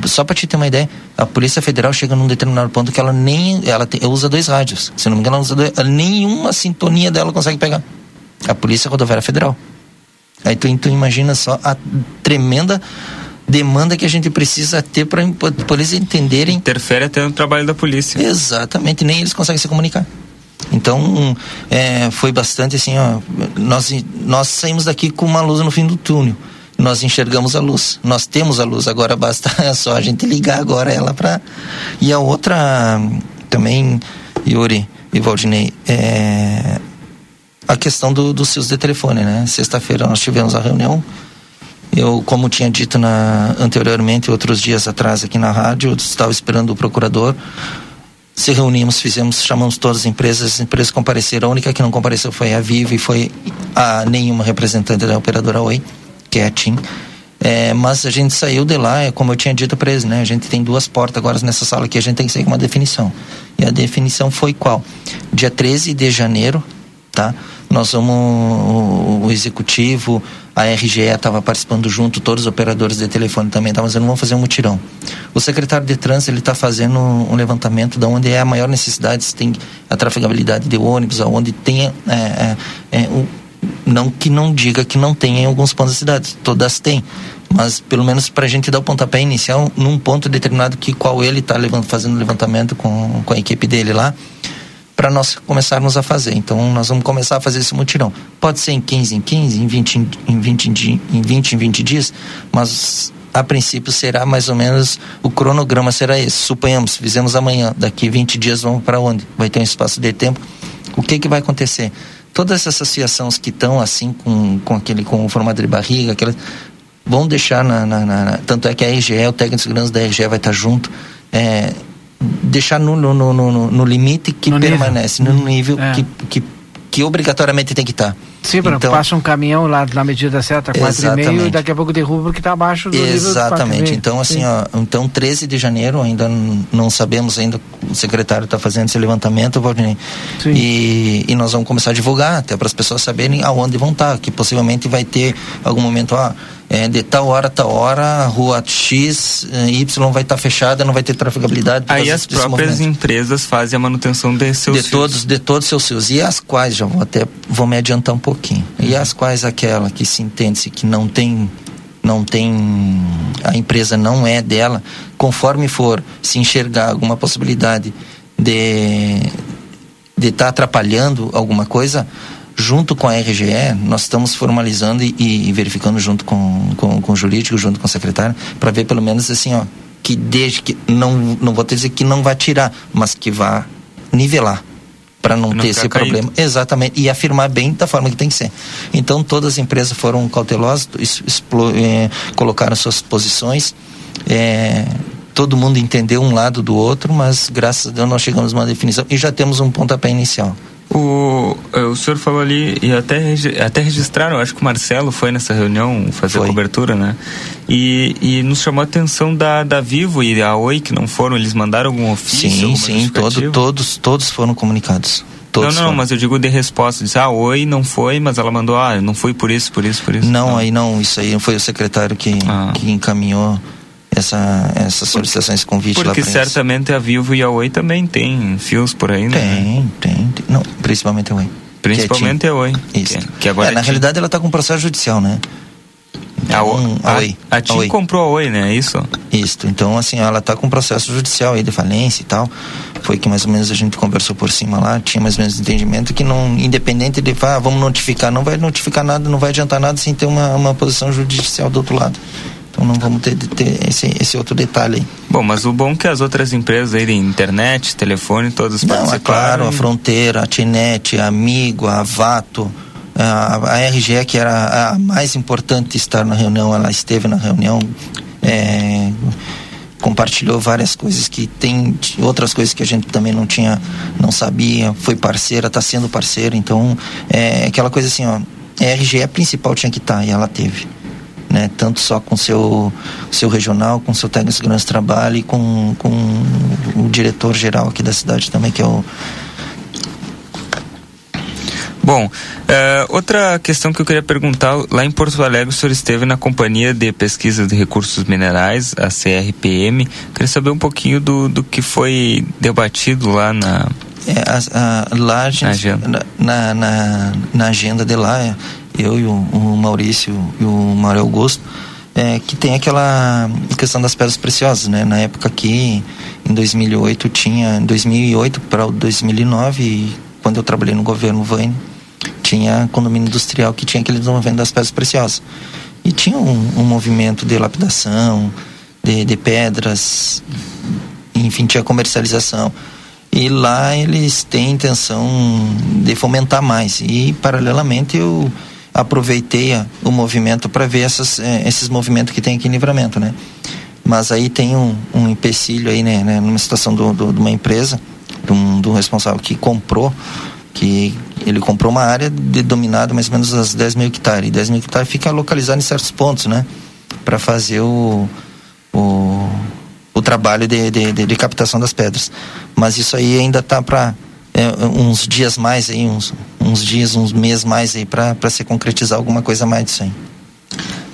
Só para te ter uma ideia, a Polícia Federal chega num determinado ponto que ela nem. Ela tem, usa dois rádios. Se não me engano, ela usa dois, nenhuma sintonia dela consegue pegar. A Polícia Rodoviária Federal. Aí tu, tu imagina só a tremenda demanda que a gente precisa ter para eles entenderem. Interfere até no trabalho da polícia. Exatamente, nem eles conseguem se comunicar. Então, é, foi bastante assim, ó, nós, nós saímos daqui com uma luz no fim do túnel. Nós enxergamos a luz, nós temos a luz, agora basta só a gente ligar agora ela para E a outra também, Yuri e Valdinei, é a questão do, dos seus de telefone, né? Sexta-feira nós tivemos a reunião, eu, como tinha dito na, anteriormente, outros dias atrás aqui na rádio, estava esperando o procurador se reunimos, fizemos, chamamos todas as empresas, as empresas compareceram, a única que não compareceu foi a Vivo e foi a nenhuma representante da operadora Oi, que é a TIM. É, mas a gente saiu de lá, é como eu tinha dito para eles, né? A gente tem duas portas agora nessa sala aqui, a gente tem que sair com uma definição. E a definição foi qual? Dia 13 de janeiro, tá? Nós vamos, o, o executivo, a RGE estava participando junto, todos os operadores de telefone também estavam dizendo, vamos fazer um mutirão. O secretário de trânsito, ele está fazendo um levantamento de onde é a maior necessidade, se tem a trafegabilidade de ônibus, aonde tem, é, é, é, não que não diga que não tem em alguns pontos da cidade, todas têm, mas pelo menos para a gente dar o pontapé inicial num ponto determinado que qual ele está fazendo o levantamento com, com a equipe dele lá, para nós começarmos a fazer. Então, nós vamos começar a fazer esse mutirão. Pode ser em 15 em 15, em 20 em 20 em 20, em 20 dias, mas a princípio será mais ou menos o cronograma será esse. Suponhamos, fizemos amanhã, daqui 20 dias vamos para onde? Vai ter um espaço de tempo. O que que vai acontecer? Todas essas associações que estão assim com, com aquele com o formato de barriga, aquelas vão deixar na, na, na, tanto é que a RGE, o técnico de segurança da RGE vai estar junto. É, deixar no, no, no, no, no limite que no permanece, nível. no nível é. que, que, que obrigatoriamente tem que estar. Sim, então, passa um caminhão lá na medida certa, 4,5 e daqui a pouco derruba porque está abaixo do Exatamente. Então, assim, ó, então 13 de janeiro, ainda não sabemos ainda, o secretário está fazendo esse levantamento, Valdinei. E, e nós vamos começar a divulgar, até para as pessoas saberem aonde vão estar, tá, que possivelmente vai ter algum momento, ó, é, de tal hora, tal hora, rua X, eh, Y vai estar tá fechada, não vai ter trafegabilidade. Aí as próprias empresas fazem a manutenção de seus de fios. todos, de todos seus fios. E as quais, já vou até, vou me adiantar um pouquinho. E as quais aquela que se entende-se que não tem não tem a empresa não é dela, conforme for se enxergar alguma possibilidade de de estar tá atrapalhando alguma coisa, junto com a RGE, nós estamos formalizando e, e verificando junto com, com, com, o jurídico, junto com o secretário, para ver pelo menos assim, ó, que desde que não não vou dizer que não vai tirar, mas que vá nivelar para não, não, ter esse caído. problema. Exatamente, e afirmar bem da forma que tem que ser. Então todas as empresas foram cautelosas, é, colocaram suas posições, é, todo mundo entendeu um lado do outro, mas graças a Deus nós chegamos a uma definição e já temos um pontapé inicial. O, é, o senhor falou ali, e até, até registraram, acho que o Marcelo foi nessa reunião fazer foi. a cobertura, né? E, e nos chamou a atenção da, da Vivo e a Oi, que não foram, eles mandaram algum ofício? Sim, sim, todo, todos, todos foram comunicados. Todos não, não, mas eu digo de resposta. Disse, ah, oi, não foi, mas ela mandou, ah, não foi por isso, por isso, por isso. Não, não. aí não, isso aí foi o secretário que, ah. que encaminhou essa, essa solicitação, esse convite Porque lá Porque certamente a Vivo e a Oi também tem fios por aí, né? Tem, tem. tem. Não, principalmente a Oi. Principalmente é a Oi. Isso. Que, que agora é, é na realidade ela está com processo judicial, né? A, então, a, a, Oi. A TIM Oi. comprou a Oi, né? É isso? Isso. Então, assim, ela está com processo judicial aí de falência e tal. Foi que mais ou menos a gente conversou por cima lá, tinha mais ou menos entendimento que não, independente de, ah, vamos notificar, não vai notificar nada, não vai adiantar nada sem ter uma, uma posição judicial do outro lado. Então não vamos ter, ter esse, esse outro detalhe aí. Bom, mas o bom é que as outras empresas aí de internet, telefone, todas Não, é claro, a Fronteira, a Tinet, a Amigo, a Vato, a, a RGE, que era a mais importante estar na reunião, ela esteve na reunião, é, compartilhou várias coisas que tem outras coisas que a gente também não tinha, não sabia, foi parceira, está sendo parceira, então é aquela coisa assim, ó, a RGE principal tinha que estar tá, e ela teve né? Tanto só com seu seu regional, com seu técnico de segurança de trabalho e com, com o diretor geral aqui da cidade também, que é o Bom, uh, outra questão que eu queria perguntar, lá em Porto Alegre o senhor esteve na Companhia de Pesquisa de Recursos Minerais, a CRPM, queria saber um pouquinho do, do que foi debatido lá na... É, a, a, lá, gente, na, agenda. Na, na, na, agenda de lá, eu e o, o Maurício e o Mário Augusto, é, que tem aquela questão das pedras preciosas, né? Na época aqui, em 2008, tinha, em 2008 para 2009, quando eu trabalhei no governo Vane, tinha condomínio industrial que tinha aquele desenvolvimento das pedras preciosas. E tinha um, um movimento de lapidação, de, de pedras, enfim, tinha comercialização. E lá eles têm intenção de fomentar mais. E, paralelamente, eu aproveitei o movimento para ver essas, eh, esses movimentos que tem aqui em Livramento, né? Mas aí tem um, um empecilho aí, né, né numa situação do, do, de uma empresa, de um, responsável que comprou, que ele comprou uma área de dominada mais ou menos as 10 mil hectares. E 10 mil hectares fica localizado em certos pontos, né? Para fazer o, o, o trabalho de, de, de, de, captação das pedras. Mas isso aí ainda está para é, uns dias mais aí, uns, uns dias, uns meses mais aí para se concretizar alguma coisa mais disso aí.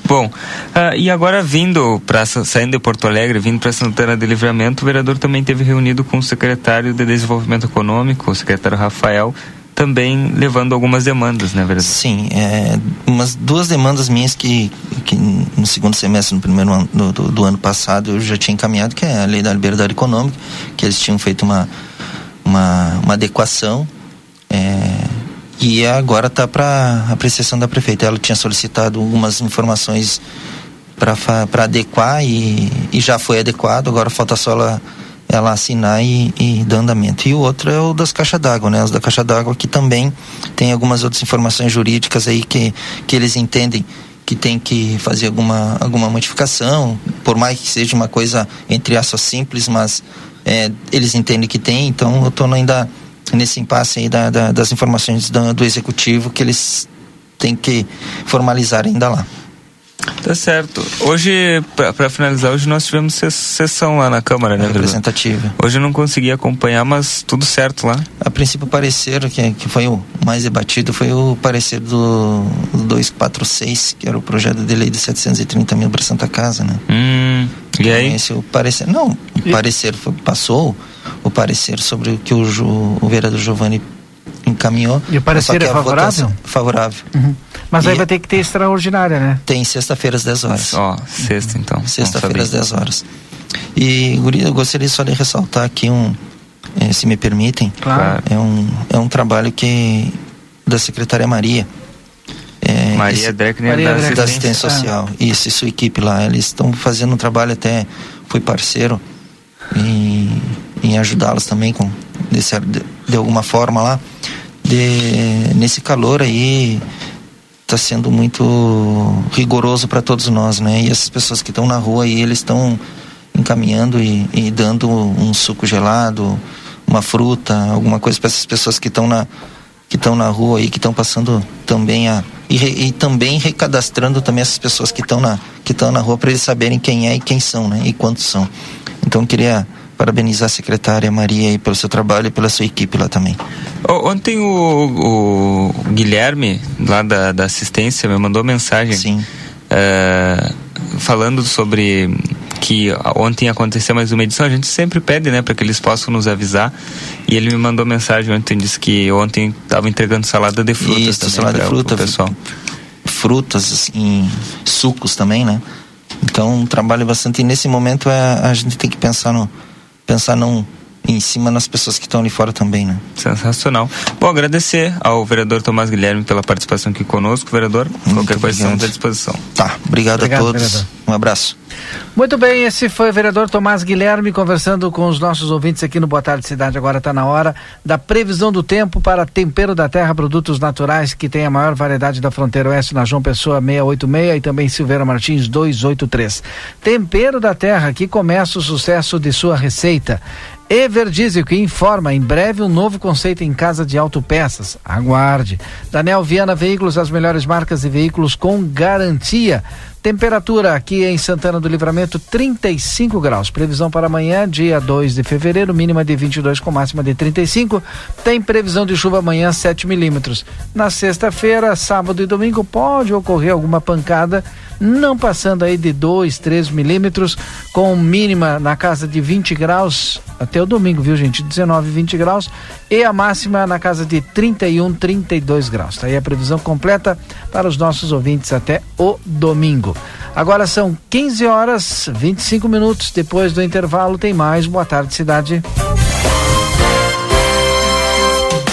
Bom, uh, e agora vindo para saindo de Porto Alegre, vindo para Santana de Livramento, o vereador também teve reunido com o secretário de Desenvolvimento Econômico, o secretário Rafael, também levando algumas demandas, né, vereador? Sim, é, umas duas demandas minhas que, que no segundo semestre, no primeiro ano do, do, do, ano passado, eu já tinha encaminhado, que é a lei da liberdade econômica, que eles tinham feito uma, uma, uma adequação é, e agora está para apreciação da prefeita. Ela tinha solicitado algumas informações para adequar e, e já foi adequado, agora falta só ela ela assinar e, e dar andamento. E o outro é o das caixas d'água, né? Os da caixa d'água que também tem algumas outras informações jurídicas aí que, que eles entendem que tem que fazer alguma, alguma modificação, por mais que seja uma coisa entre aspas simples, mas é, eles entendem que tem, então eu estou ainda nesse impasse aí da, da, das informações do, do executivo que eles têm que formalizar ainda lá. Tá certo. Hoje, para finalizar, hoje nós tivemos sessão lá na Câmara, né, Representativa. Hoje eu não consegui acompanhar, mas tudo certo lá. A princípio, o parecer que, que foi o mais debatido foi o parecer do, do 246, que era o projeto de lei de 730 mil para Santa Casa, né? Hum, e então, aí? Esse, o parecer, não, o e? parecer foi, passou o parecer sobre o que o, o vereador Giovanni encaminhou. E o parecer é favorável? Favorável. Uhum. Mas e aí vai ter que ter extraordinária, né? Tem sexta-feira às 10 horas. Ó, oh, sexta então. Sexta-feira às 10 horas. E, Guri, eu gostaria só de ressaltar aqui um, eh, se me permitem. Claro. É um, é um trabalho que da secretária Maria. É, Maria Dreckner Maria da, da assistência social. Isso, e sua equipe lá. Eles estão fazendo um trabalho até, fui parceiro em, em ajudá-los também com, de, alguma forma lá. De, nesse calor aí está sendo muito rigoroso para todos nós, né? E essas pessoas que estão na rua aí, eles estão encaminhando e, e, dando um suco gelado, uma fruta, alguma coisa para essas pessoas que estão na que estão na rua aí, que estão passando também a e, e, também recadastrando também essas pessoas que estão na que estão na rua para eles saberem quem é e quem são, né? E quantos são. Então queria parabenizar a secretária Maria aí pelo seu trabalho e pela sua equipe lá também. Ontem o, o Guilherme, lá da, da, assistência, me mandou mensagem. Sim. Uh, falando sobre que ontem aconteceu mais uma edição, a gente sempre pede, né, para que eles possam nos avisar. E ele me mandou mensagem ontem, disse que ontem estava entregando salada de frutas Isso, também salada de fruta, pessoal. Frutas, assim, sucos também, né? Então, um trabalho bastante. E nesse momento é, a gente tem que pensar no, pensar em cima nas pessoas que estão ali fora também, né? Sensacional. Bom, agradecer ao vereador Tomás Guilherme pela participação aqui conosco, vereador. Muito Qualquer coisa estamos à disposição. Tá, obrigado, obrigado a todos. Vereador. Um abraço. Muito bem, esse foi o vereador Tomás Guilherme conversando com os nossos ouvintes aqui no Boa Tarde Cidade. Agora está na hora da previsão do tempo para Tempero da Terra, produtos naturais que tem a maior variedade da fronteira oeste na João Pessoa 686 e também Silveira Martins 283. Tempero da Terra, que começa o sucesso de sua receita Everdiesel que informa em breve um novo conceito em casa de autopeças. Aguarde. Daniel Viana Veículos, as melhores marcas de veículos com garantia. Temperatura aqui em Santana do Livramento 35 graus. Previsão para amanhã, dia 2 de fevereiro, mínima de 22 com máxima de 35. Tem previsão de chuva amanhã 7 milímetros. Na sexta-feira, sábado e domingo pode ocorrer alguma pancada, não passando aí de 2, 3 milímetros, com mínima na casa de 20 graus até o domingo, viu, gente? 19, 20 graus e a máxima na casa de 31, 32 graus. Tá aí a previsão completa para os nossos ouvintes até o domingo. Agora são 15 horas 25 minutos. Depois do intervalo tem mais. Boa tarde, cidade.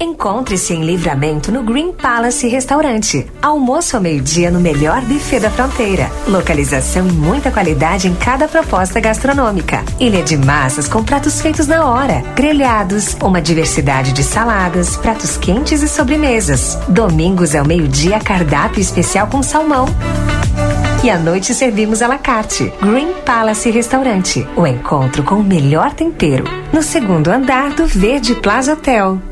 Encontre-se em Livramento no Green Palace Restaurante. Almoço ao meio-dia no melhor buffet da fronteira. Localização e muita qualidade em cada proposta gastronômica. Ilha de massas com pratos feitos na hora. Grelhados, uma diversidade de saladas, pratos quentes e sobremesas. Domingos ao meio-dia, cardápio especial com salmão. E à noite servimos à la carte. Green Palace Restaurante. O encontro com o melhor tempero. No segundo andar do Verde Plaza Hotel.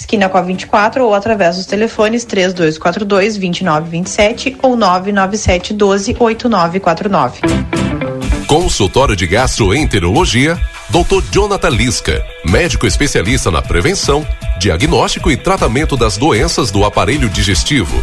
esquina com a 24, ou através dos telefones 3242 2927 ou 997 12 8949. Consultório de Gastroenterologia, Dr. Jonathan Lisca, médico especialista na prevenção, diagnóstico e tratamento das doenças do aparelho digestivo.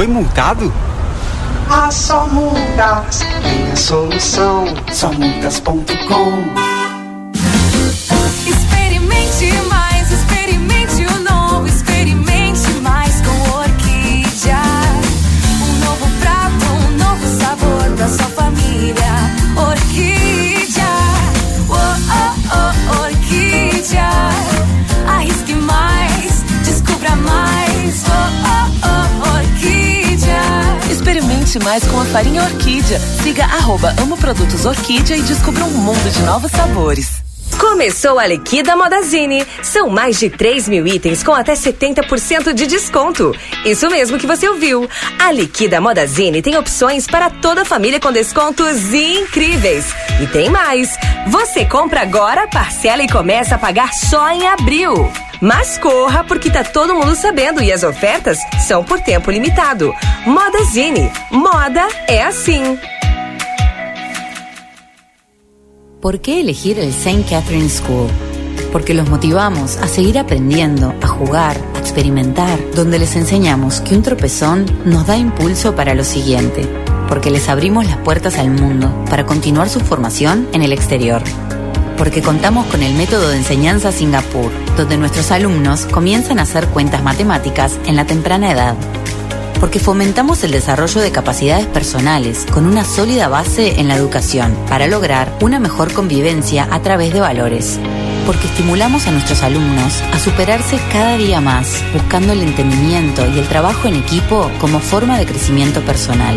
Foi multado? Ah, só multas tem a solução. Somultas.com Experimente mais, experimente o novo, experimente mais com Orquídea. Um novo prato, um novo sabor pra sua Mais com a farinha Orquídea. Siga arroba Amo Produtos Orquídea e descubra um mundo de novos sabores. Começou a Liquida Modazine. São mais de 3 mil itens com até 70% de desconto. Isso mesmo que você ouviu. A Liquida Modazine tem opções para toda a família com descontos incríveis. E tem mais. Você compra agora, parcela e começa a pagar só em abril. Mas corra, porque tá todo mundo sabendo e as ofertas são por tempo limitado. Modazine. Moda é assim. ¿Por qué elegir el St. Catherine School? Porque los motivamos a seguir aprendiendo, a jugar, a experimentar, donde les enseñamos que un tropezón nos da impulso para lo siguiente, porque les abrimos las puertas al mundo para continuar su formación en el exterior. Porque contamos con el método de enseñanza Singapur, donde nuestros alumnos comienzan a hacer cuentas matemáticas en la temprana edad porque fomentamos el desarrollo de capacidades personales con una sólida base en la educación para lograr una mejor convivencia a través de valores. Porque estimulamos a nuestros alumnos a superarse cada día más, buscando el entendimiento y el trabajo en equipo como forma de crecimiento personal.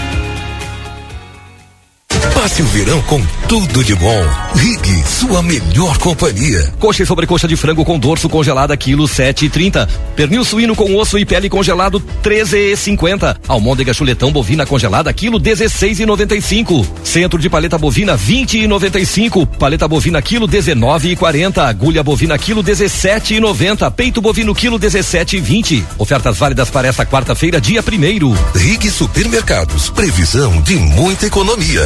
Passe o verão com tudo de bom. Rig, sua melhor companhia. Coxa e sobrecoxa de frango com dorso congelada, quilo sete e trinta. Pernil suíno com osso e pele congelado, treze e cinquenta. Almôndega chuletão bovina congelada, quilo dezesseis e noventa e cinco. Centro de paleta bovina, vinte e noventa e cinco. Paleta bovina, quilo dezenove e quarenta. Agulha bovina, quilo dezessete e noventa. Peito bovino, quilo dezessete e vinte. Ofertas válidas para esta quarta-feira, dia primeiro. Rig Supermercados, previsão de muita economia.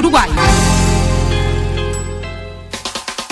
Uruguai.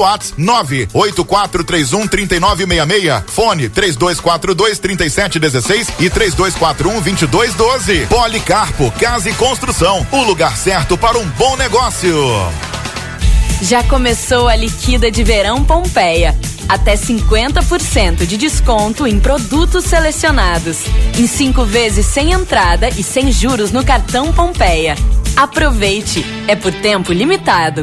WhatsApp 98431 3966. Fone 3242 3716 e 3241 2212. Policarpo Casa e Construção. O lugar certo para um bom negócio. Já começou a liquida de verão Pompeia. Até 50% de desconto em produtos selecionados. Em cinco vezes sem entrada e sem juros no cartão Pompeia. Aproveite! É por tempo limitado.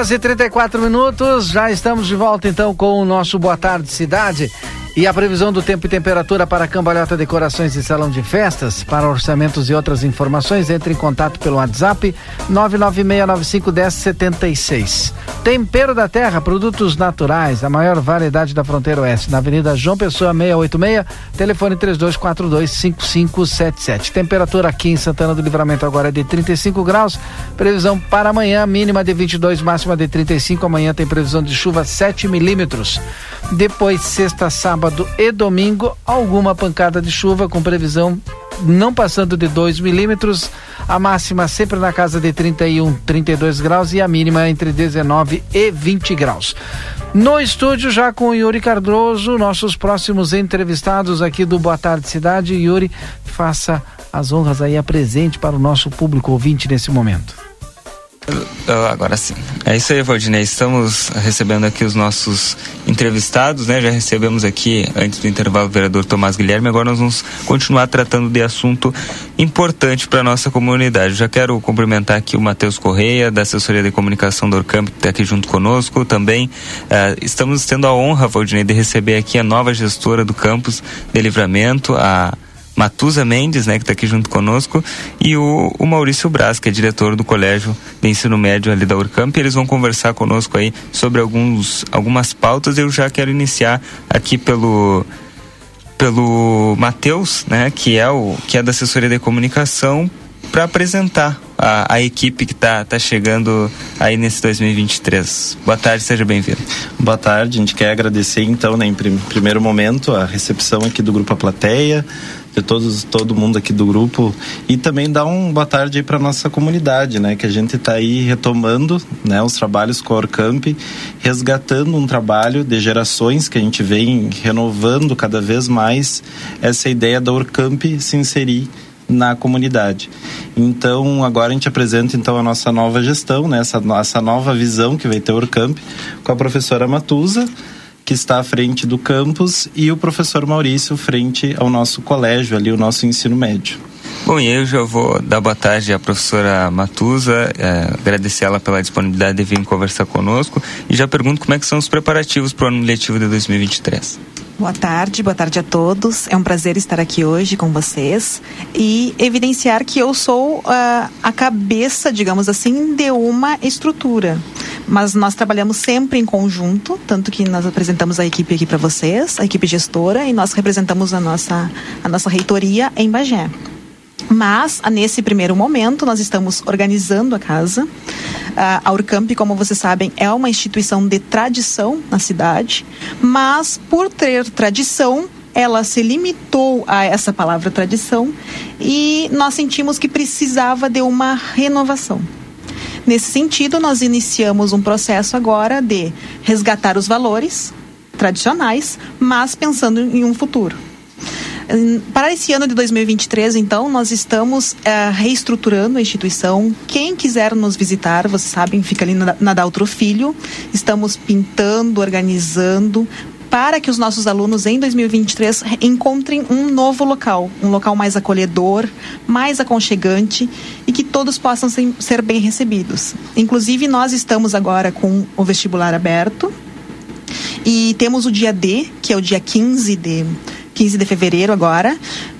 Horas e 34 minutos, já estamos de volta então com o nosso Boa Tarde Cidade. E a previsão do tempo e temperatura para Cambalhota Decorações e Salão de Festas. Para orçamentos e outras informações, entre em contato pelo WhatsApp 996951076. Tempero da Terra, produtos naturais, a maior variedade da fronteira oeste, na Avenida João Pessoa 686, telefone 32425577. Temperatura aqui em Santana do Livramento agora é de 35 graus. Previsão para amanhã, mínima de 22, máxima de 35. Amanhã tem previsão de chuva 7 milímetros. Depois, sexta, sábado e domingo, alguma pancada de chuva com previsão não passando de 2 milímetros. A máxima sempre na casa de 31, 32 graus e a mínima entre 19 e 20 graus. No estúdio, já com o Yuri Cardoso, nossos próximos entrevistados aqui do Boa Tarde Cidade. Yuri, faça as honras aí, apresente para o nosso público ouvinte nesse momento. Uh, agora sim. É isso aí, Valdinei. Estamos recebendo aqui os nossos entrevistados, né? Já recebemos aqui, antes do intervalo, o vereador Tomás Guilherme. Agora nós vamos continuar tratando de assunto importante para a nossa comunidade. Já quero cumprimentar aqui o Matheus Correia, da assessoria de comunicação do Orcamp, que está aqui junto conosco. Também uh, estamos tendo a honra, Valdinei, de receber aqui a nova gestora do campus de livramento, a Matusa Mendes, né, que está aqui junto conosco, e o, o, Maurício Braz, que é diretor do Colégio de Ensino Médio ali da Urcamp. Eles vão conversar conosco aí sobre alguns, algumas pautas. Eu já quero iniciar aqui pelo pelo Matheus, né, que é o que é da assessoria de comunicação, para apresentar a, a, equipe que está tá chegando aí nesse 2023. Boa tarde, seja bem-vindo. Boa tarde, a gente quer agradecer então, né, em prim primeiro momento, a recepção aqui do Grupo A Plateia, de todos, todo mundo aqui do grupo e também dar um boa tarde para nossa comunidade, né? Que a gente está aí retomando, né? Os trabalhos com a Orcamp, resgatando um trabalho de gerações que a gente vem renovando cada vez mais essa ideia da Orcamp se inserir na comunidade. Então, agora a gente apresenta então a nossa nova gestão, né? essa, essa nova visão que vai ter o Orcamp com a professora Matusa, que está à frente do campus, e o professor Maurício frente ao nosso colégio, ali, o nosso ensino médio. Bom, e eu já vou dar boa tarde à professora Matusa, é, agradecer ela pela disponibilidade de vir conversar conosco e já pergunto como é que são os preparativos para o ano letivo de 2023. Boa tarde, boa tarde a todos. É um prazer estar aqui hoje com vocês e evidenciar que eu sou uh, a cabeça, digamos assim, de uma estrutura. Mas nós trabalhamos sempre em conjunto, tanto que nós apresentamos a equipe aqui para vocês, a equipe gestora, e nós representamos a nossa, a nossa reitoria em Bagé. Mas, nesse primeiro momento, nós estamos organizando a casa. A Urcamp, como vocês sabem, é uma instituição de tradição na cidade, mas por ter tradição, ela se limitou a essa palavra tradição e nós sentimos que precisava de uma renovação. Nesse sentido, nós iniciamos um processo agora de resgatar os valores tradicionais, mas pensando em um futuro. Para esse ano de 2023, então, nós estamos uh, reestruturando a instituição. Quem quiser nos visitar, vocês sabem, fica ali na, na Daltro Filho. Estamos pintando, organizando, para que os nossos alunos em 2023 encontrem um novo local, um local mais acolhedor, mais aconchegante e que todos possam ser bem recebidos. Inclusive, nós estamos agora com o vestibular aberto e temos o dia D, que é o dia 15 de 15 de fevereiro agora,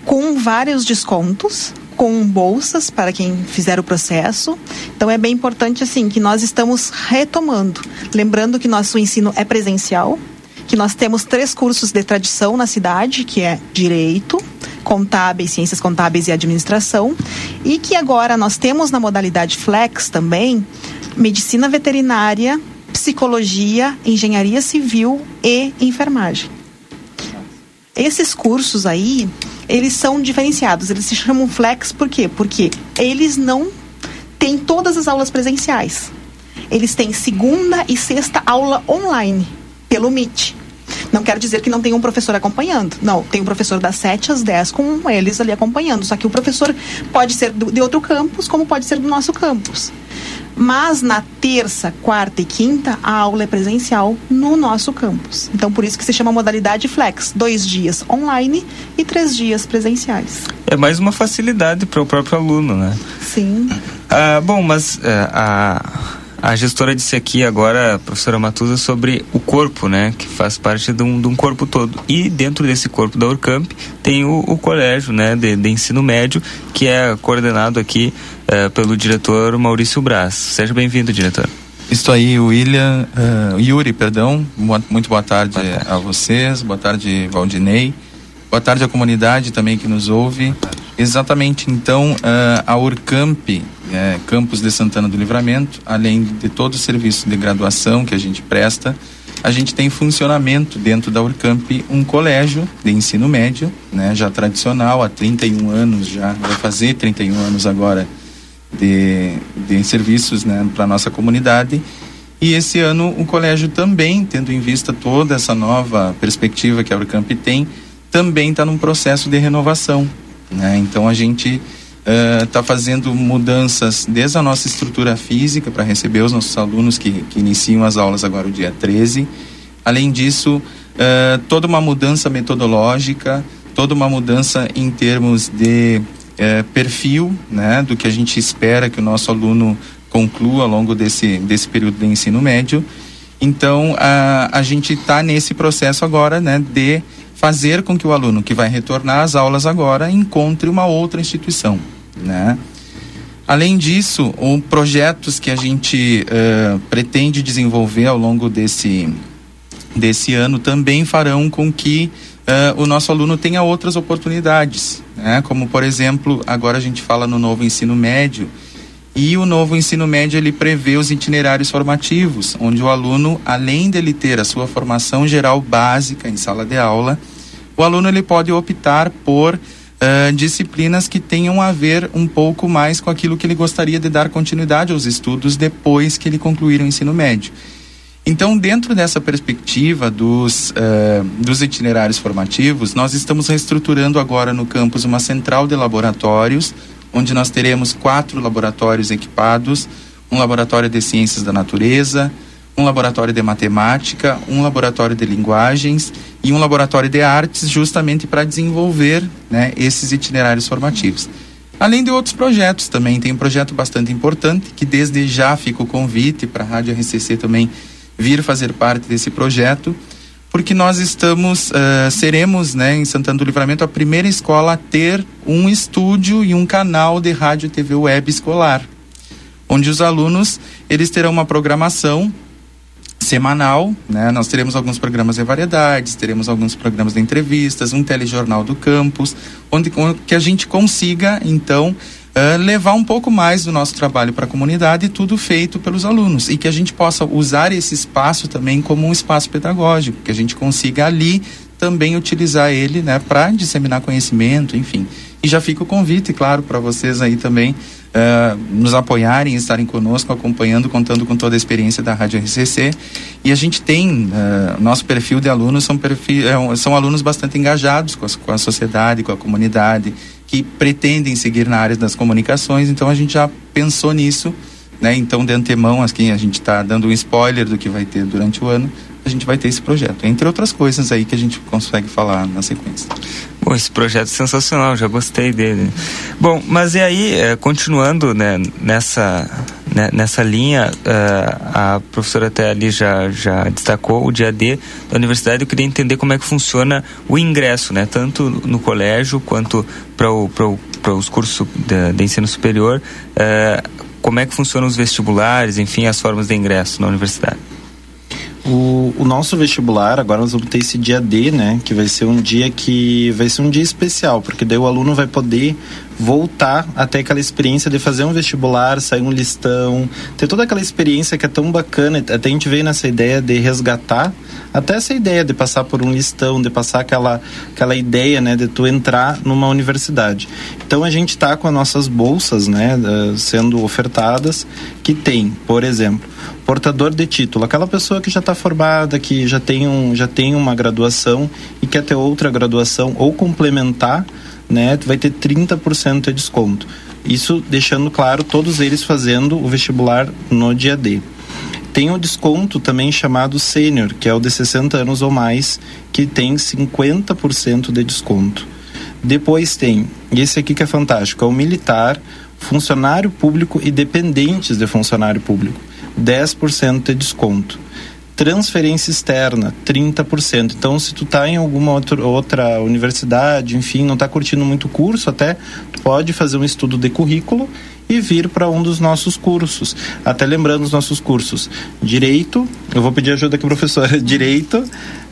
com vários descontos, com bolsas para quem fizer o processo. Então é bem importante assim que nós estamos retomando, lembrando que nosso ensino é presencial, que nós temos três cursos de tradição na cidade, que é direito, contábeis, ciências contábeis e administração, e que agora nós temos na modalidade flex também medicina veterinária, psicologia, engenharia civil e enfermagem. Esses cursos aí, eles são diferenciados, eles se chamam flex por quê? Porque eles não têm todas as aulas presenciais. Eles têm segunda e sexta aula online pelo Meet. Não quero dizer que não tem um professor acompanhando. Não, tem um professor das 7 às 10 com eles ali acompanhando. Só que o professor pode ser de outro campus, como pode ser do nosso campus. Mas na terça, quarta e quinta, a aula é presencial no nosso campus. Então, por isso que se chama modalidade flex: dois dias online e três dias presenciais. É mais uma facilidade para o próprio aluno, né? Sim. Ah, bom, mas uh, a A gestora disse aqui agora, a professora Matusa, sobre o corpo, né? Que faz parte de um, de um corpo todo. E dentro desse corpo da Urcamp tem o, o colégio, né? De, de, ensino médio, que é coordenado aqui uh, pelo diretor Maurício Braz. Seja bem-vindo, diretor. Estou aí, William, uh, Yuri, perdão. Muito boa tarde, boa tarde, a vocês, boa tarde, Valdinei. Boa tarde à comunidade também que nos ouve. Exatamente, então, uh, a Urcamp, é, campus de Santana do Livramento, além de todo o serviço de graduação que a gente presta, a gente tem funcionamento dentro da Urcamp um colégio de ensino médio, né, já tradicional, há 31 anos já, vai fazer 31 anos agora de, de serviços né, para a nossa comunidade. E esse ano o colégio também, tendo em vista toda essa nova perspectiva que a Urcamp tem, também está num processo de renovação. Né? Então a gente está uh, fazendo mudanças desde a nossa estrutura física para receber os nossos alunos que, que iniciam as aulas agora o dia 13. Além disso, uh, toda uma mudança metodológica, toda uma mudança em termos de é, perfil né, do que a gente espera que o nosso aluno conclua ao longo desse, desse período de ensino médio. Então, a, a gente está nesse processo agora né, de fazer com que o aluno que vai retornar às aulas agora encontre uma outra instituição. Né? Além disso, os projetos que a gente uh, pretende desenvolver ao longo desse, desse ano também farão com que uh, o nosso aluno tenha outras oportunidades, né? como por exemplo, agora a gente fala no novo ensino médio, e o novo ensino médio ele prevê os itinerários formativos, onde o aluno, além dele ter a sua formação geral básica em sala de aula, o aluno ele pode optar por uh, disciplinas que tenham a ver um pouco mais com aquilo que ele gostaria de dar continuidade aos estudos depois que ele concluir o ensino médio. Então, dentro dessa perspectiva dos, uh, dos itinerários formativos, nós estamos reestruturando agora no campus uma central de laboratórios, onde nós teremos quatro laboratórios equipados: um laboratório de ciências da natureza, um laboratório de matemática, um laboratório de linguagens e um laboratório de artes, justamente para desenvolver né, esses itinerários formativos. Além de outros projetos também, tem um projeto bastante importante que desde já fica o convite para a Rádio RCC também vir fazer parte desse projeto, porque nós estamos, uh, seremos, né, em Santana do Livramento, a primeira escola a ter um estúdio e um canal de rádio e TV web escolar, onde os alunos, eles terão uma programação semanal, né? Nós teremos alguns programas de variedades, teremos alguns programas de entrevistas, um telejornal do campus, onde que a gente consiga, então, uh, levar um pouco mais do nosso trabalho para a comunidade, tudo feito pelos alunos. E que a gente possa usar esse espaço também como um espaço pedagógico, que a gente consiga ali também utilizar ele né, para disseminar conhecimento, enfim. E já fica o convite, claro, para vocês aí também uh, nos apoiarem, estarem conosco, acompanhando, contando com toda a experiência da Rádio RCC. E a gente tem, uh, nosso perfil de alunos são, perfil, são alunos bastante engajados com a, com a sociedade, com a comunidade, que pretendem seguir na área das comunicações, então a gente já pensou nisso, né? Então, de antemão, aqui a gente está dando um spoiler do que vai ter durante o ano, a gente vai ter esse projeto, entre outras coisas aí que a gente consegue falar na sequência. Bom, esse projeto é sensacional, já gostei dele. Bom, mas e aí, é, continuando né, nessa, né, nessa linha, é, a professora até ali já, já destacou o dia D da universidade, eu queria entender como é que funciona o ingresso, né, tanto no colégio quanto para os cursos de, de, ensino superior, é, como é que funcionam os vestibulares, enfim, as formas de ingresso na universidade. O, o, nosso vestibular, agora nós vamos ter esse dia D, né? Que vai ser um dia que vai ser um dia especial, porque daí o aluno vai poder voltar até aquela experiência de fazer um vestibular, sair um listão, ter toda aquela experiência que é tão bacana. Até a gente veio nessa ideia de resgatar até essa ideia de passar por um listão, de passar aquela, aquela ideia, né, de tu entrar numa universidade. Então a gente está com as nossas bolsas, né, sendo ofertadas, que tem, por exemplo, portador de título, aquela pessoa que já está formada, que já tem, um, já tem uma graduação e quer ter outra graduação ou complementar, né, vai ter 30% de desconto. Isso deixando claro todos eles fazendo o vestibular no dia D. Tem o desconto também chamado sênior, que é o de 60 anos ou mais, que tem 50% de desconto. Depois tem, esse aqui que é fantástico, é o militar, funcionário público e dependentes de funcionário público. 10% de desconto. Transferência externa, 30%. Então, se tu tá em alguma outra, outra universidade, enfim, não tá curtindo muito curso, até tu pode fazer um estudo de currículo e vir para um dos nossos cursos. Até lembrando os nossos cursos: Direito, eu vou pedir ajuda aqui, professora. Direito,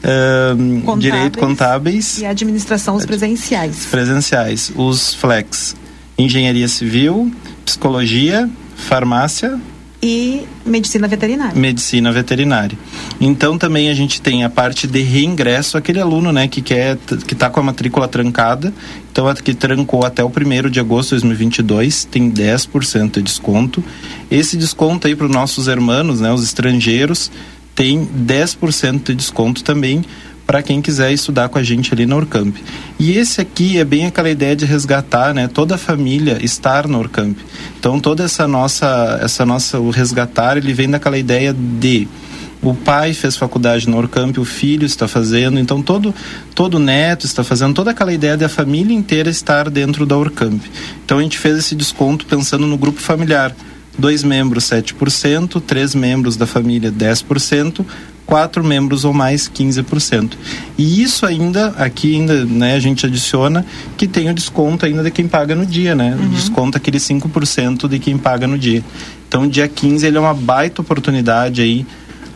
ahn, Contábeis. Direito Contábeis E administração os presenciais. presenciais, os flex, engenharia civil, psicologia, farmácia, E medicina veterinária. medicina veterinária. Então também a gente tem a parte de reingresso, aquele aluno, né, que quer que tá com a matrícula trancada, então a que trancou até o 1 de agosto de 2022, tem 10% de desconto. Esse desconto aí para os nossos irmãos, né, os estrangeiros, tem 10% de desconto também para quem quiser estudar com a gente ali na Urcamp. E esse aqui é bem aquela ideia de resgatar, né, toda a família estar na Urcamp. Então toda essa nossa essa nossa o resgatar, ele vem daquela ideia de o pai fez faculdade na Urcamp, o filho está fazendo, então todo todo neto está fazendo, toda aquela ideia de a família inteira estar dentro da Urcamp. Então a gente fez esse desconto pensando no grupo familiar. Dois membros, 7%, três membros da família, 10%, quatro membros ou mais, 15%. E isso ainda, aqui ainda, né, a gente adiciona que tem o desconto ainda de quem paga no dia, né? Desconta aquele 5% de quem paga no dia. Então, dia 15 ele é uma baita oportunidade aí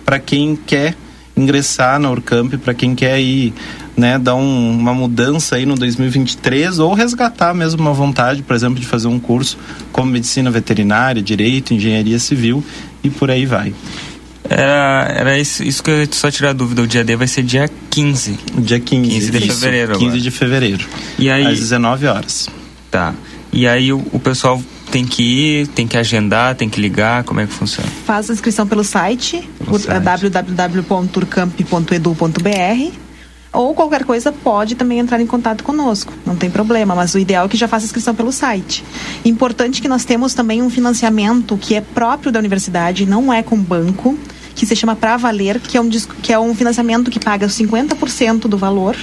para quem quer ingressar na Urcamp, para quem quer ir, né, dar um- uma mudança aí no 2023 ou resgatar mesmo uma vontade, por exemplo, de fazer um curso como medicina veterinária, direito, engenharia civil e por aí vai. Era, era isso, isso que eu ia só tirar a dúvida. O dia D vai ser dia 15. Dia 15, 15 de isso, fevereiro. 15 agora. de fevereiro. E aí, Às 19 horas. Tá. E aí o, o pessoal tem que ir, tem que agendar, tem que ligar, como é que funciona? Faz a inscrição pelo site, site. www.urcamp.edu.br ou qualquer coisa pode também entrar em contato conosco, não tem problema, mas o ideal é que já faça inscrição pelo site. Importante que nós temos também um financiamento que é próprio da universidade, não é com banco, que se chama Pra Valer, que é um, que é um financiamento que paga 50% do valor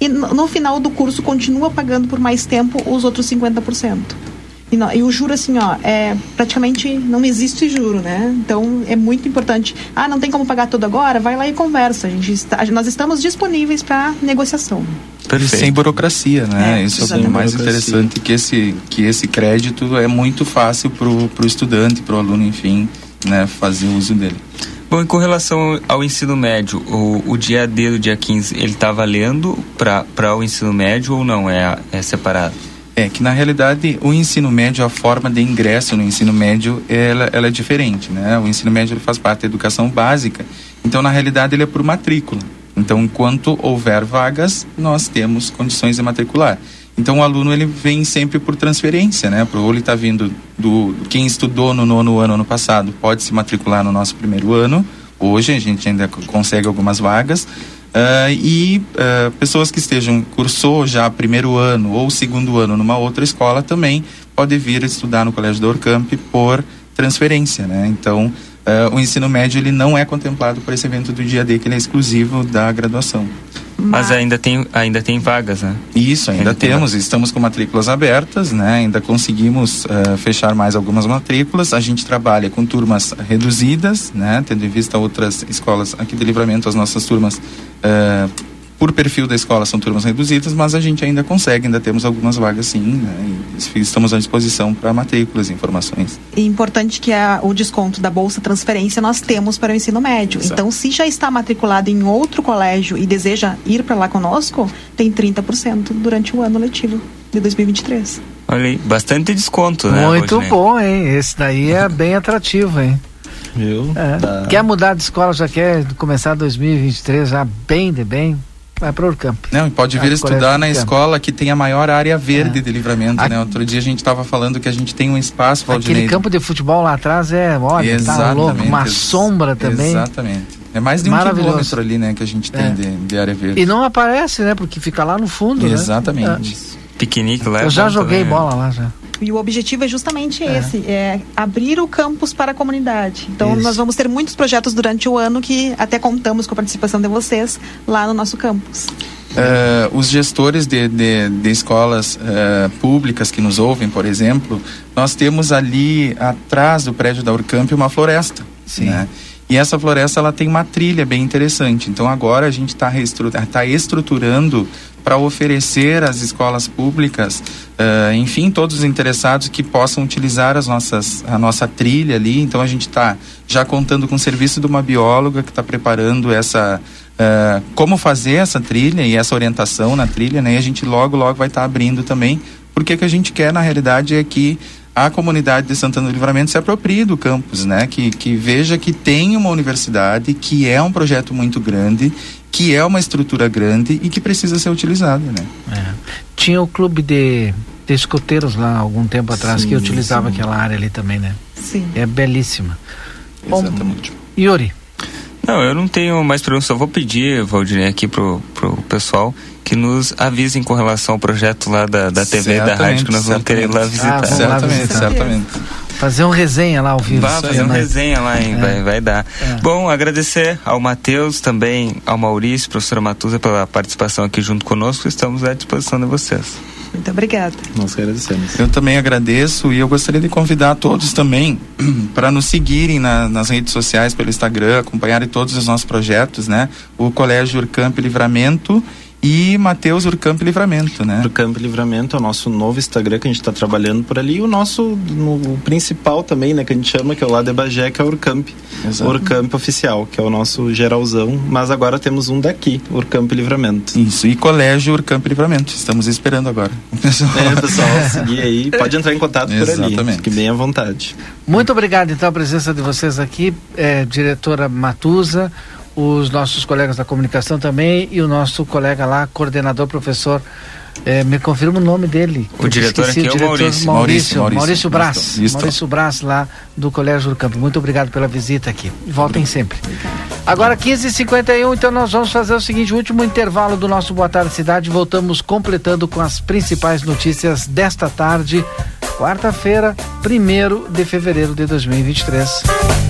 e no, no final do curso continua pagando por mais tempo os outros 50%. E, nó- e o juro, assim, ó, é praticamente não existe juro, né? Então é muito importante. Ah, não tem como pagar tudo agora? Vai lá e conversa. A gente está, nós estamos disponíveis para negociação. E sem burocracia, né? É, Isso é o exatamente. mais interessante que esse que esse crédito é muito fácil pro pro estudante, pro aluno, enfim, né, fazer uso dele. Bom, e com relação ao ensino médio, o, o dia D do dia 15, ele tá valendo para o ensino médio ou não? É, é separado? É que na realidade o ensino médio, a forma de ingresso no ensino médio, ela, ela é diferente, né? O ensino médio faz parte da educação básica, então na realidade ele é por matrícula. Então enquanto houver vagas, nós temos condições de matricular. Então o aluno ele vem sempre por transferência, né? Ou ele está vindo do quem estudou no nono ano ano passado pode se matricular no nosso primeiro ano. Hoje a gente ainda consegue algumas vagas. Ah, e ah, pessoas que estejam cursou já primeiro ano ou segundo ano numa outra escola também pode vir estudar no Colégio da Orcamp por transferência, né? Então ah, o ensino médio ele não é contemplado por esse evento do dia D que ele é exclusivo da graduação. Mas ainda tem, ainda tem vagas, né? Isso, ainda temos, estamos com matrículas abertas, né? Ainda conseguimos eh, fechar mais algumas matrículas. A gente trabalha com turmas reduzidas, né? Tendo em vista outras escolas aqui de livramento, as nossas turmas, eh, por perfil da escola, são turmas reduzidas, mas a gente ainda consegue, ainda temos algumas vagas sim, né? E estamos à disposição para matrículas e informações. E importante que a- o desconto da Bolsa Transferência nós temos para o ensino médio. Exato. Então, se já está matriculado em outro colégio e deseja ir para lá conosco, tem 30% durante o ano letivo de 2023. Olha aí, bastante desconto, né? Muito Rodinei? bom, hein? Esse daí é bem atrativo, hein? Viu? É. Tá. Quer mudar de escola, já quer começar 2023 já bem de bem, vai para o campo. Não, e pode vir estudar na escola que tem a maior área verde É. de livramento, né? Outro dia a gente estava falando que a gente tem um espaço, Aquele Valdinei, campo de futebol lá atrás é, olha, tá louco, uma sombra também. Exatamente. É mais de um Maravilhoso. quilômetro ali, né, que a gente tem É. de, de área verde. E não aparece, né? Porque fica lá no fundo, né? Exatamente. Piquenique lá. é Eu já joguei também, né? bola lá já. E o objetivo é justamente esse, é abrir o campus para a comunidade. Então, Isso. nós vamos ter muitos projetos durante o ano que até contamos com a participação de vocês lá no nosso campus. Eh, os gestores de, de, de escolas eh, públicas que nos ouvem, por exemplo, nós temos ali atrás do prédio da Urcamp uma floresta. Né? E essa floresta ela tem uma trilha bem interessante. Então agora a gente está tá estruturando para oferecer às escolas públicas, uh, enfim, todos os interessados que possam utilizar as nossas, a nossa trilha ali. Então a gente está já contando com o serviço de uma bióloga que está preparando essa uh, como fazer essa trilha e essa orientação na trilha, né? E a gente logo logo vai estar tá abrindo também. Porque o que a gente quer na realidade é que a comunidade de Santana do Livramento se aproprie do campus, né? Que, que veja que tem uma universidade, que é um projeto muito grande, que é uma estrutura grande e que precisa ser utilizada, né? É. Tinha o clube de, de escoteiros lá algum tempo atrás Sim, que utilizava sim. aquela área ali também, né? Sim. É belíssima. Bom, Exatamente. Yuri, Não, eu não tenho mais perguntas, só vou pedir, Valdinei, aqui pro, pro pessoal que nos avisem com relação ao projeto lá da, da TV e da rádio que nós vamos querer ir lá visitar. Ah, vamos lá Certamente, visitar. certamente. fazer um resenha lá ao vivo. Vai fazer uma resenha lá, hein? É. Vai, vai dar. Bom, agradecer ao Matheus, também ao Maurício, professora Matusa, pela participação aqui junto conosco. Estamos à disposição de vocês. Muito obrigada. Nós agradecemos. Eu também agradeço e eu gostaria de convidar todos também para nos seguirem na- nas redes sociais, pelo Instagram, acompanharem todos os nossos projetos, né? O Colégio Urcamp Livramento e Mateus Urcamp Livramento, né? Urcamp Livramento é o nosso novo Instagram que a gente está trabalhando por ali. E o nosso no, o principal também, né? Que a gente chama, que é o lá de Bagé, que é o Urcamp. Exato. Urcamp Oficial, que é o nosso geralzão. Mas agora temos um daqui, Urcamp Livramento. Isso, e Colégio Urcamp Livramento. Estamos esperando agora. É, pessoal, seguir aí. Pode entrar em contato por ali. Exatamente. Fique bem à vontade. Muito obrigado, então, a presença de vocês aqui, eh, diretora Matusa, os nossos colegas da comunicação também e o nosso colega lá, coordenador, professor. eh, me confirma o nome dele. O diretor Esqueci, aqui é o diretor Maurício. Maurício, Maurício, Maurício, isso. Maurício Brás, lá do Colégio Urcamp. Muito obrigado pela visita aqui. Voltem sempre. Agora, 15h51, então nós vamos fazer o seguinte: o último intervalo do nosso Boa Tarde Cidade. Voltamos completando com as principais notícias desta tarde, quarta-feira, 1 de fevereiro de 2023.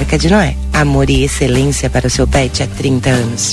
Arca de Noé. Amor e excelência para o seu pet há 30 anos.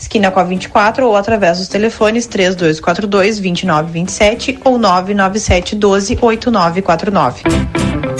esquina com a 24 ou através dos telefones 3242 2927 ou 997 12 8949.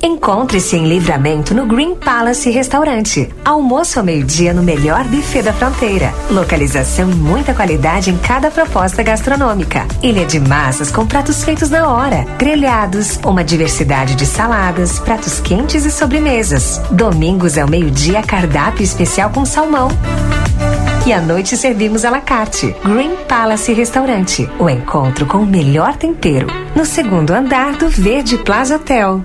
Encontre-se em Livramento no Green Palace Restaurante. Almoço ao meio-dia no melhor buffet da fronteira. Localização e muita qualidade em cada proposta gastronômica. Ilha de massas com pratos feitos na hora. Grelhados, uma diversidade de saladas, pratos quentes e sobremesas. Domingos ao meio-dia cardápio especial com salmão. E à noite servimos à la carte. Green Palace Restaurante. O encontro com o melhor tempero. No segundo andar do Verde Plaza Hotel.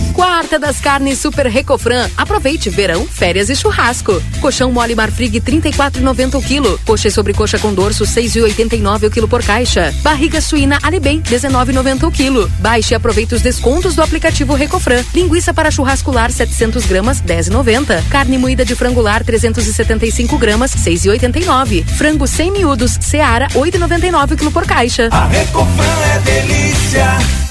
Quarta das carnes Super Recofran. Aproveite verão, férias e churrasco. Colchão mole Marfrig 34,90 o quilo. Coxa e sobrecoxa com dorso 6,89 o quilo por caixa. Barriga suína Alibem 19,90 o quilo. Baixe e aproveite os descontos do aplicativo Recofran. Linguiça para churrascular 700 gramas 10,90. Carne moída de frangular 375 gramas 6,89. Frango sem miúdos Seara 8,99 o quilo por caixa. A Recofran é delícia.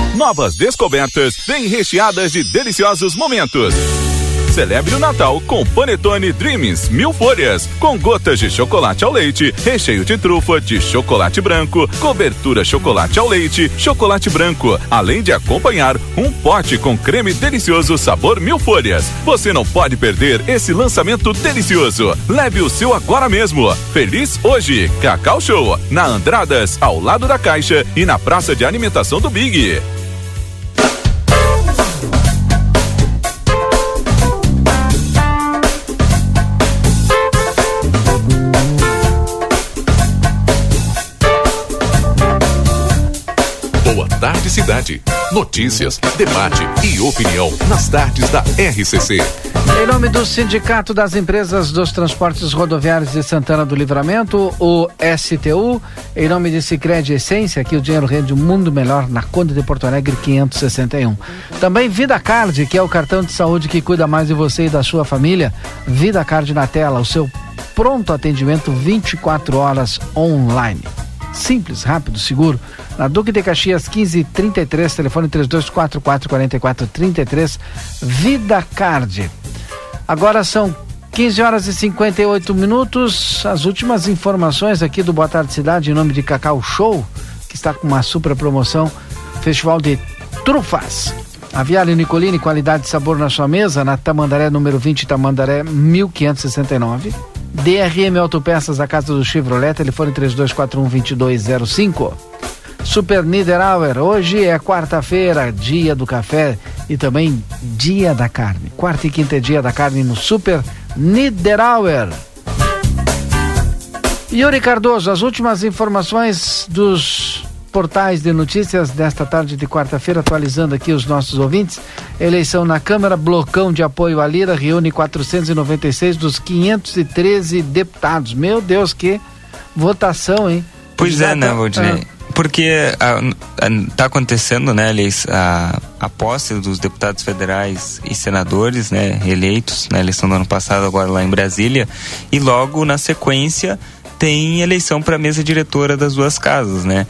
Novas descobertas vêm recheadas de deliciosos momentos. Celebre o Natal com Panetone Dreams mil folhas, com gotas de chocolate ao leite, recheio de trufa, de chocolate branco, cobertura chocolate ao leite, chocolate branco, além de acompanhar um pote com creme delicioso sabor mil folhas. Você não pode perder esse lançamento delicioso. Leve o seu agora mesmo. Feliz hoje, Cacau Show, na Andradas, ao lado da Caixa e na Praça de Alimentação do Big. Tarde, cidade. Notícias, debate e opinião nas tardes da RCC. Em nome do Sindicato das Empresas dos Transportes Rodoviários de Santana do Livramento, o STU, em nome de Sicredi Essência, que o dinheiro rende um mundo melhor na Conde de Porto Alegre 561. Também Vida Card, que é o cartão de saúde que cuida mais de você e da sua família. Vida Card na tela, o seu pronto atendimento 24 horas online. Simples, rápido, seguro. Na Duque de Caxias 1533, telefone 3244 4433, Vida Card. Agora são 15 horas e 58 minutos. As últimas informações aqui do Boa Tarde Cidade, em nome de Cacau Show, que está com uma super promoção. Festival de Trufas. Aviário Nicolini, qualidade e sabor na sua mesa, na Tamandaré número 20, Tamandaré 1569. DRM Autopeças, a casa do Chevrolet, telefone 3241-2205. Super Niederauer, hoje é quarta-feira, dia do café e também dia da carne. Quarta e quinta é dia da carne no Super Niederauer. Yuri Cardoso, as últimas informações dos portais de notícias desta tarde de quarta-feira, atualizando aqui os nossos ouvintes. Eleição na Câmara, blocão de apoio à Lira reúne 496 dos 513 deputados. Meu Deus, que votação, hein? Pois Já é, né, Valdinei? Porque está acontecendo, né, a, a posse dos deputados federais e senadores, né, eleitos na eleição do ano passado, agora lá em Brasília, e logo na sequência tem eleição para a mesa diretora das duas casas, né?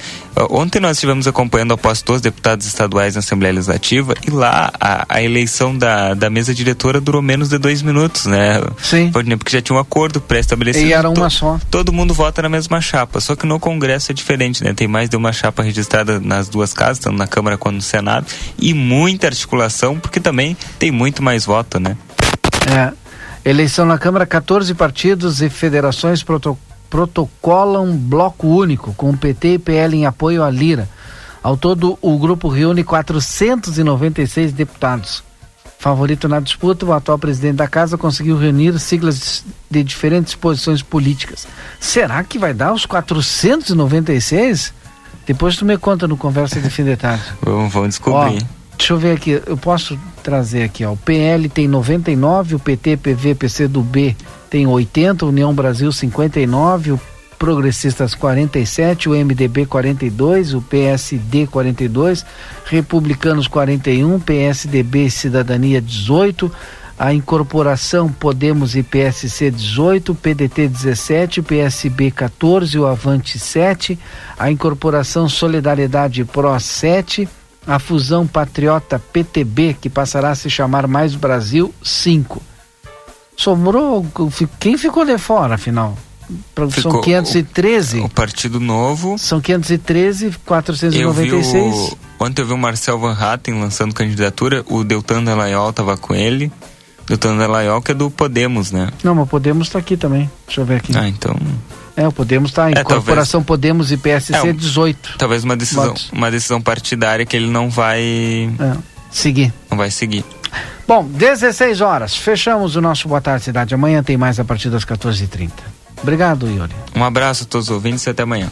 Ontem nós estivemos acompanhando a posse dos deputados estaduais na Assembleia Legislativa e lá a, a eleição da, da mesa diretora durou menos de dois minutos, né? Sim. Porque já tinha um acordo pré-estabelecido. E era uma To- só. Todo mundo vota na mesma chapa, só que no Congresso é diferente, né? Tem mais de uma chapa registrada nas duas casas, tanto na Câmara quanto no Senado, e muita articulação, porque também tem muito mais voto, né? É. Eleição na Câmara, 14 partidos e federações proto- protocolam bloco único com o PT e PL em apoio à Lira. Ao todo, o grupo reúne 496 deputados. Favorito na disputa, o atual presidente da casa conseguiu reunir siglas de diferentes posições políticas. Será que vai dar os 496? Depois tu me conta no Conversa de Fim de Tarde. Vamos, vamos descobrir. Ó, deixa eu ver aqui, eu posso trazer aqui, ó. O PL tem 99, o PT, PV, PC do B tem 80, União Brasil 59, o Progressistas 47, o MDB 42, o PSD 42, Republicanos 41, PSDB Cidadania 18, a incorporação Podemos e PSC 18, PDT 17, PSB 14, o Avante 7, a incorporação Solidariedade Pro 7, a fusão Patriota PTB, que passará a se chamar Mais Brasil 5. Sobrou quem ficou de fora, afinal? Ficou são 513. O, o, Partido Novo. São 513, 496. Eu vi o, ontem eu vi o Marcel Van Hatten lançando candidatura, o Deltan Dallagnol estava com ele. Deltan Dallagnol que é do Podemos, né? Não, mas o Podemos está aqui também. Deixa eu ver aqui. Ah, então. É, o Podemos está em é, Corporação talvez, Podemos e PSC é, 18. Talvez uma decisão, uma decisão partidária que ele não vai é, seguir. Não vai seguir. Bom, 16 horas. Fechamos o nosso Boa Tarde Cidade. Amanhã tem mais a partir das 14h30. Obrigado, Yuri. Um abraço a todos os ouvintes e até amanhã.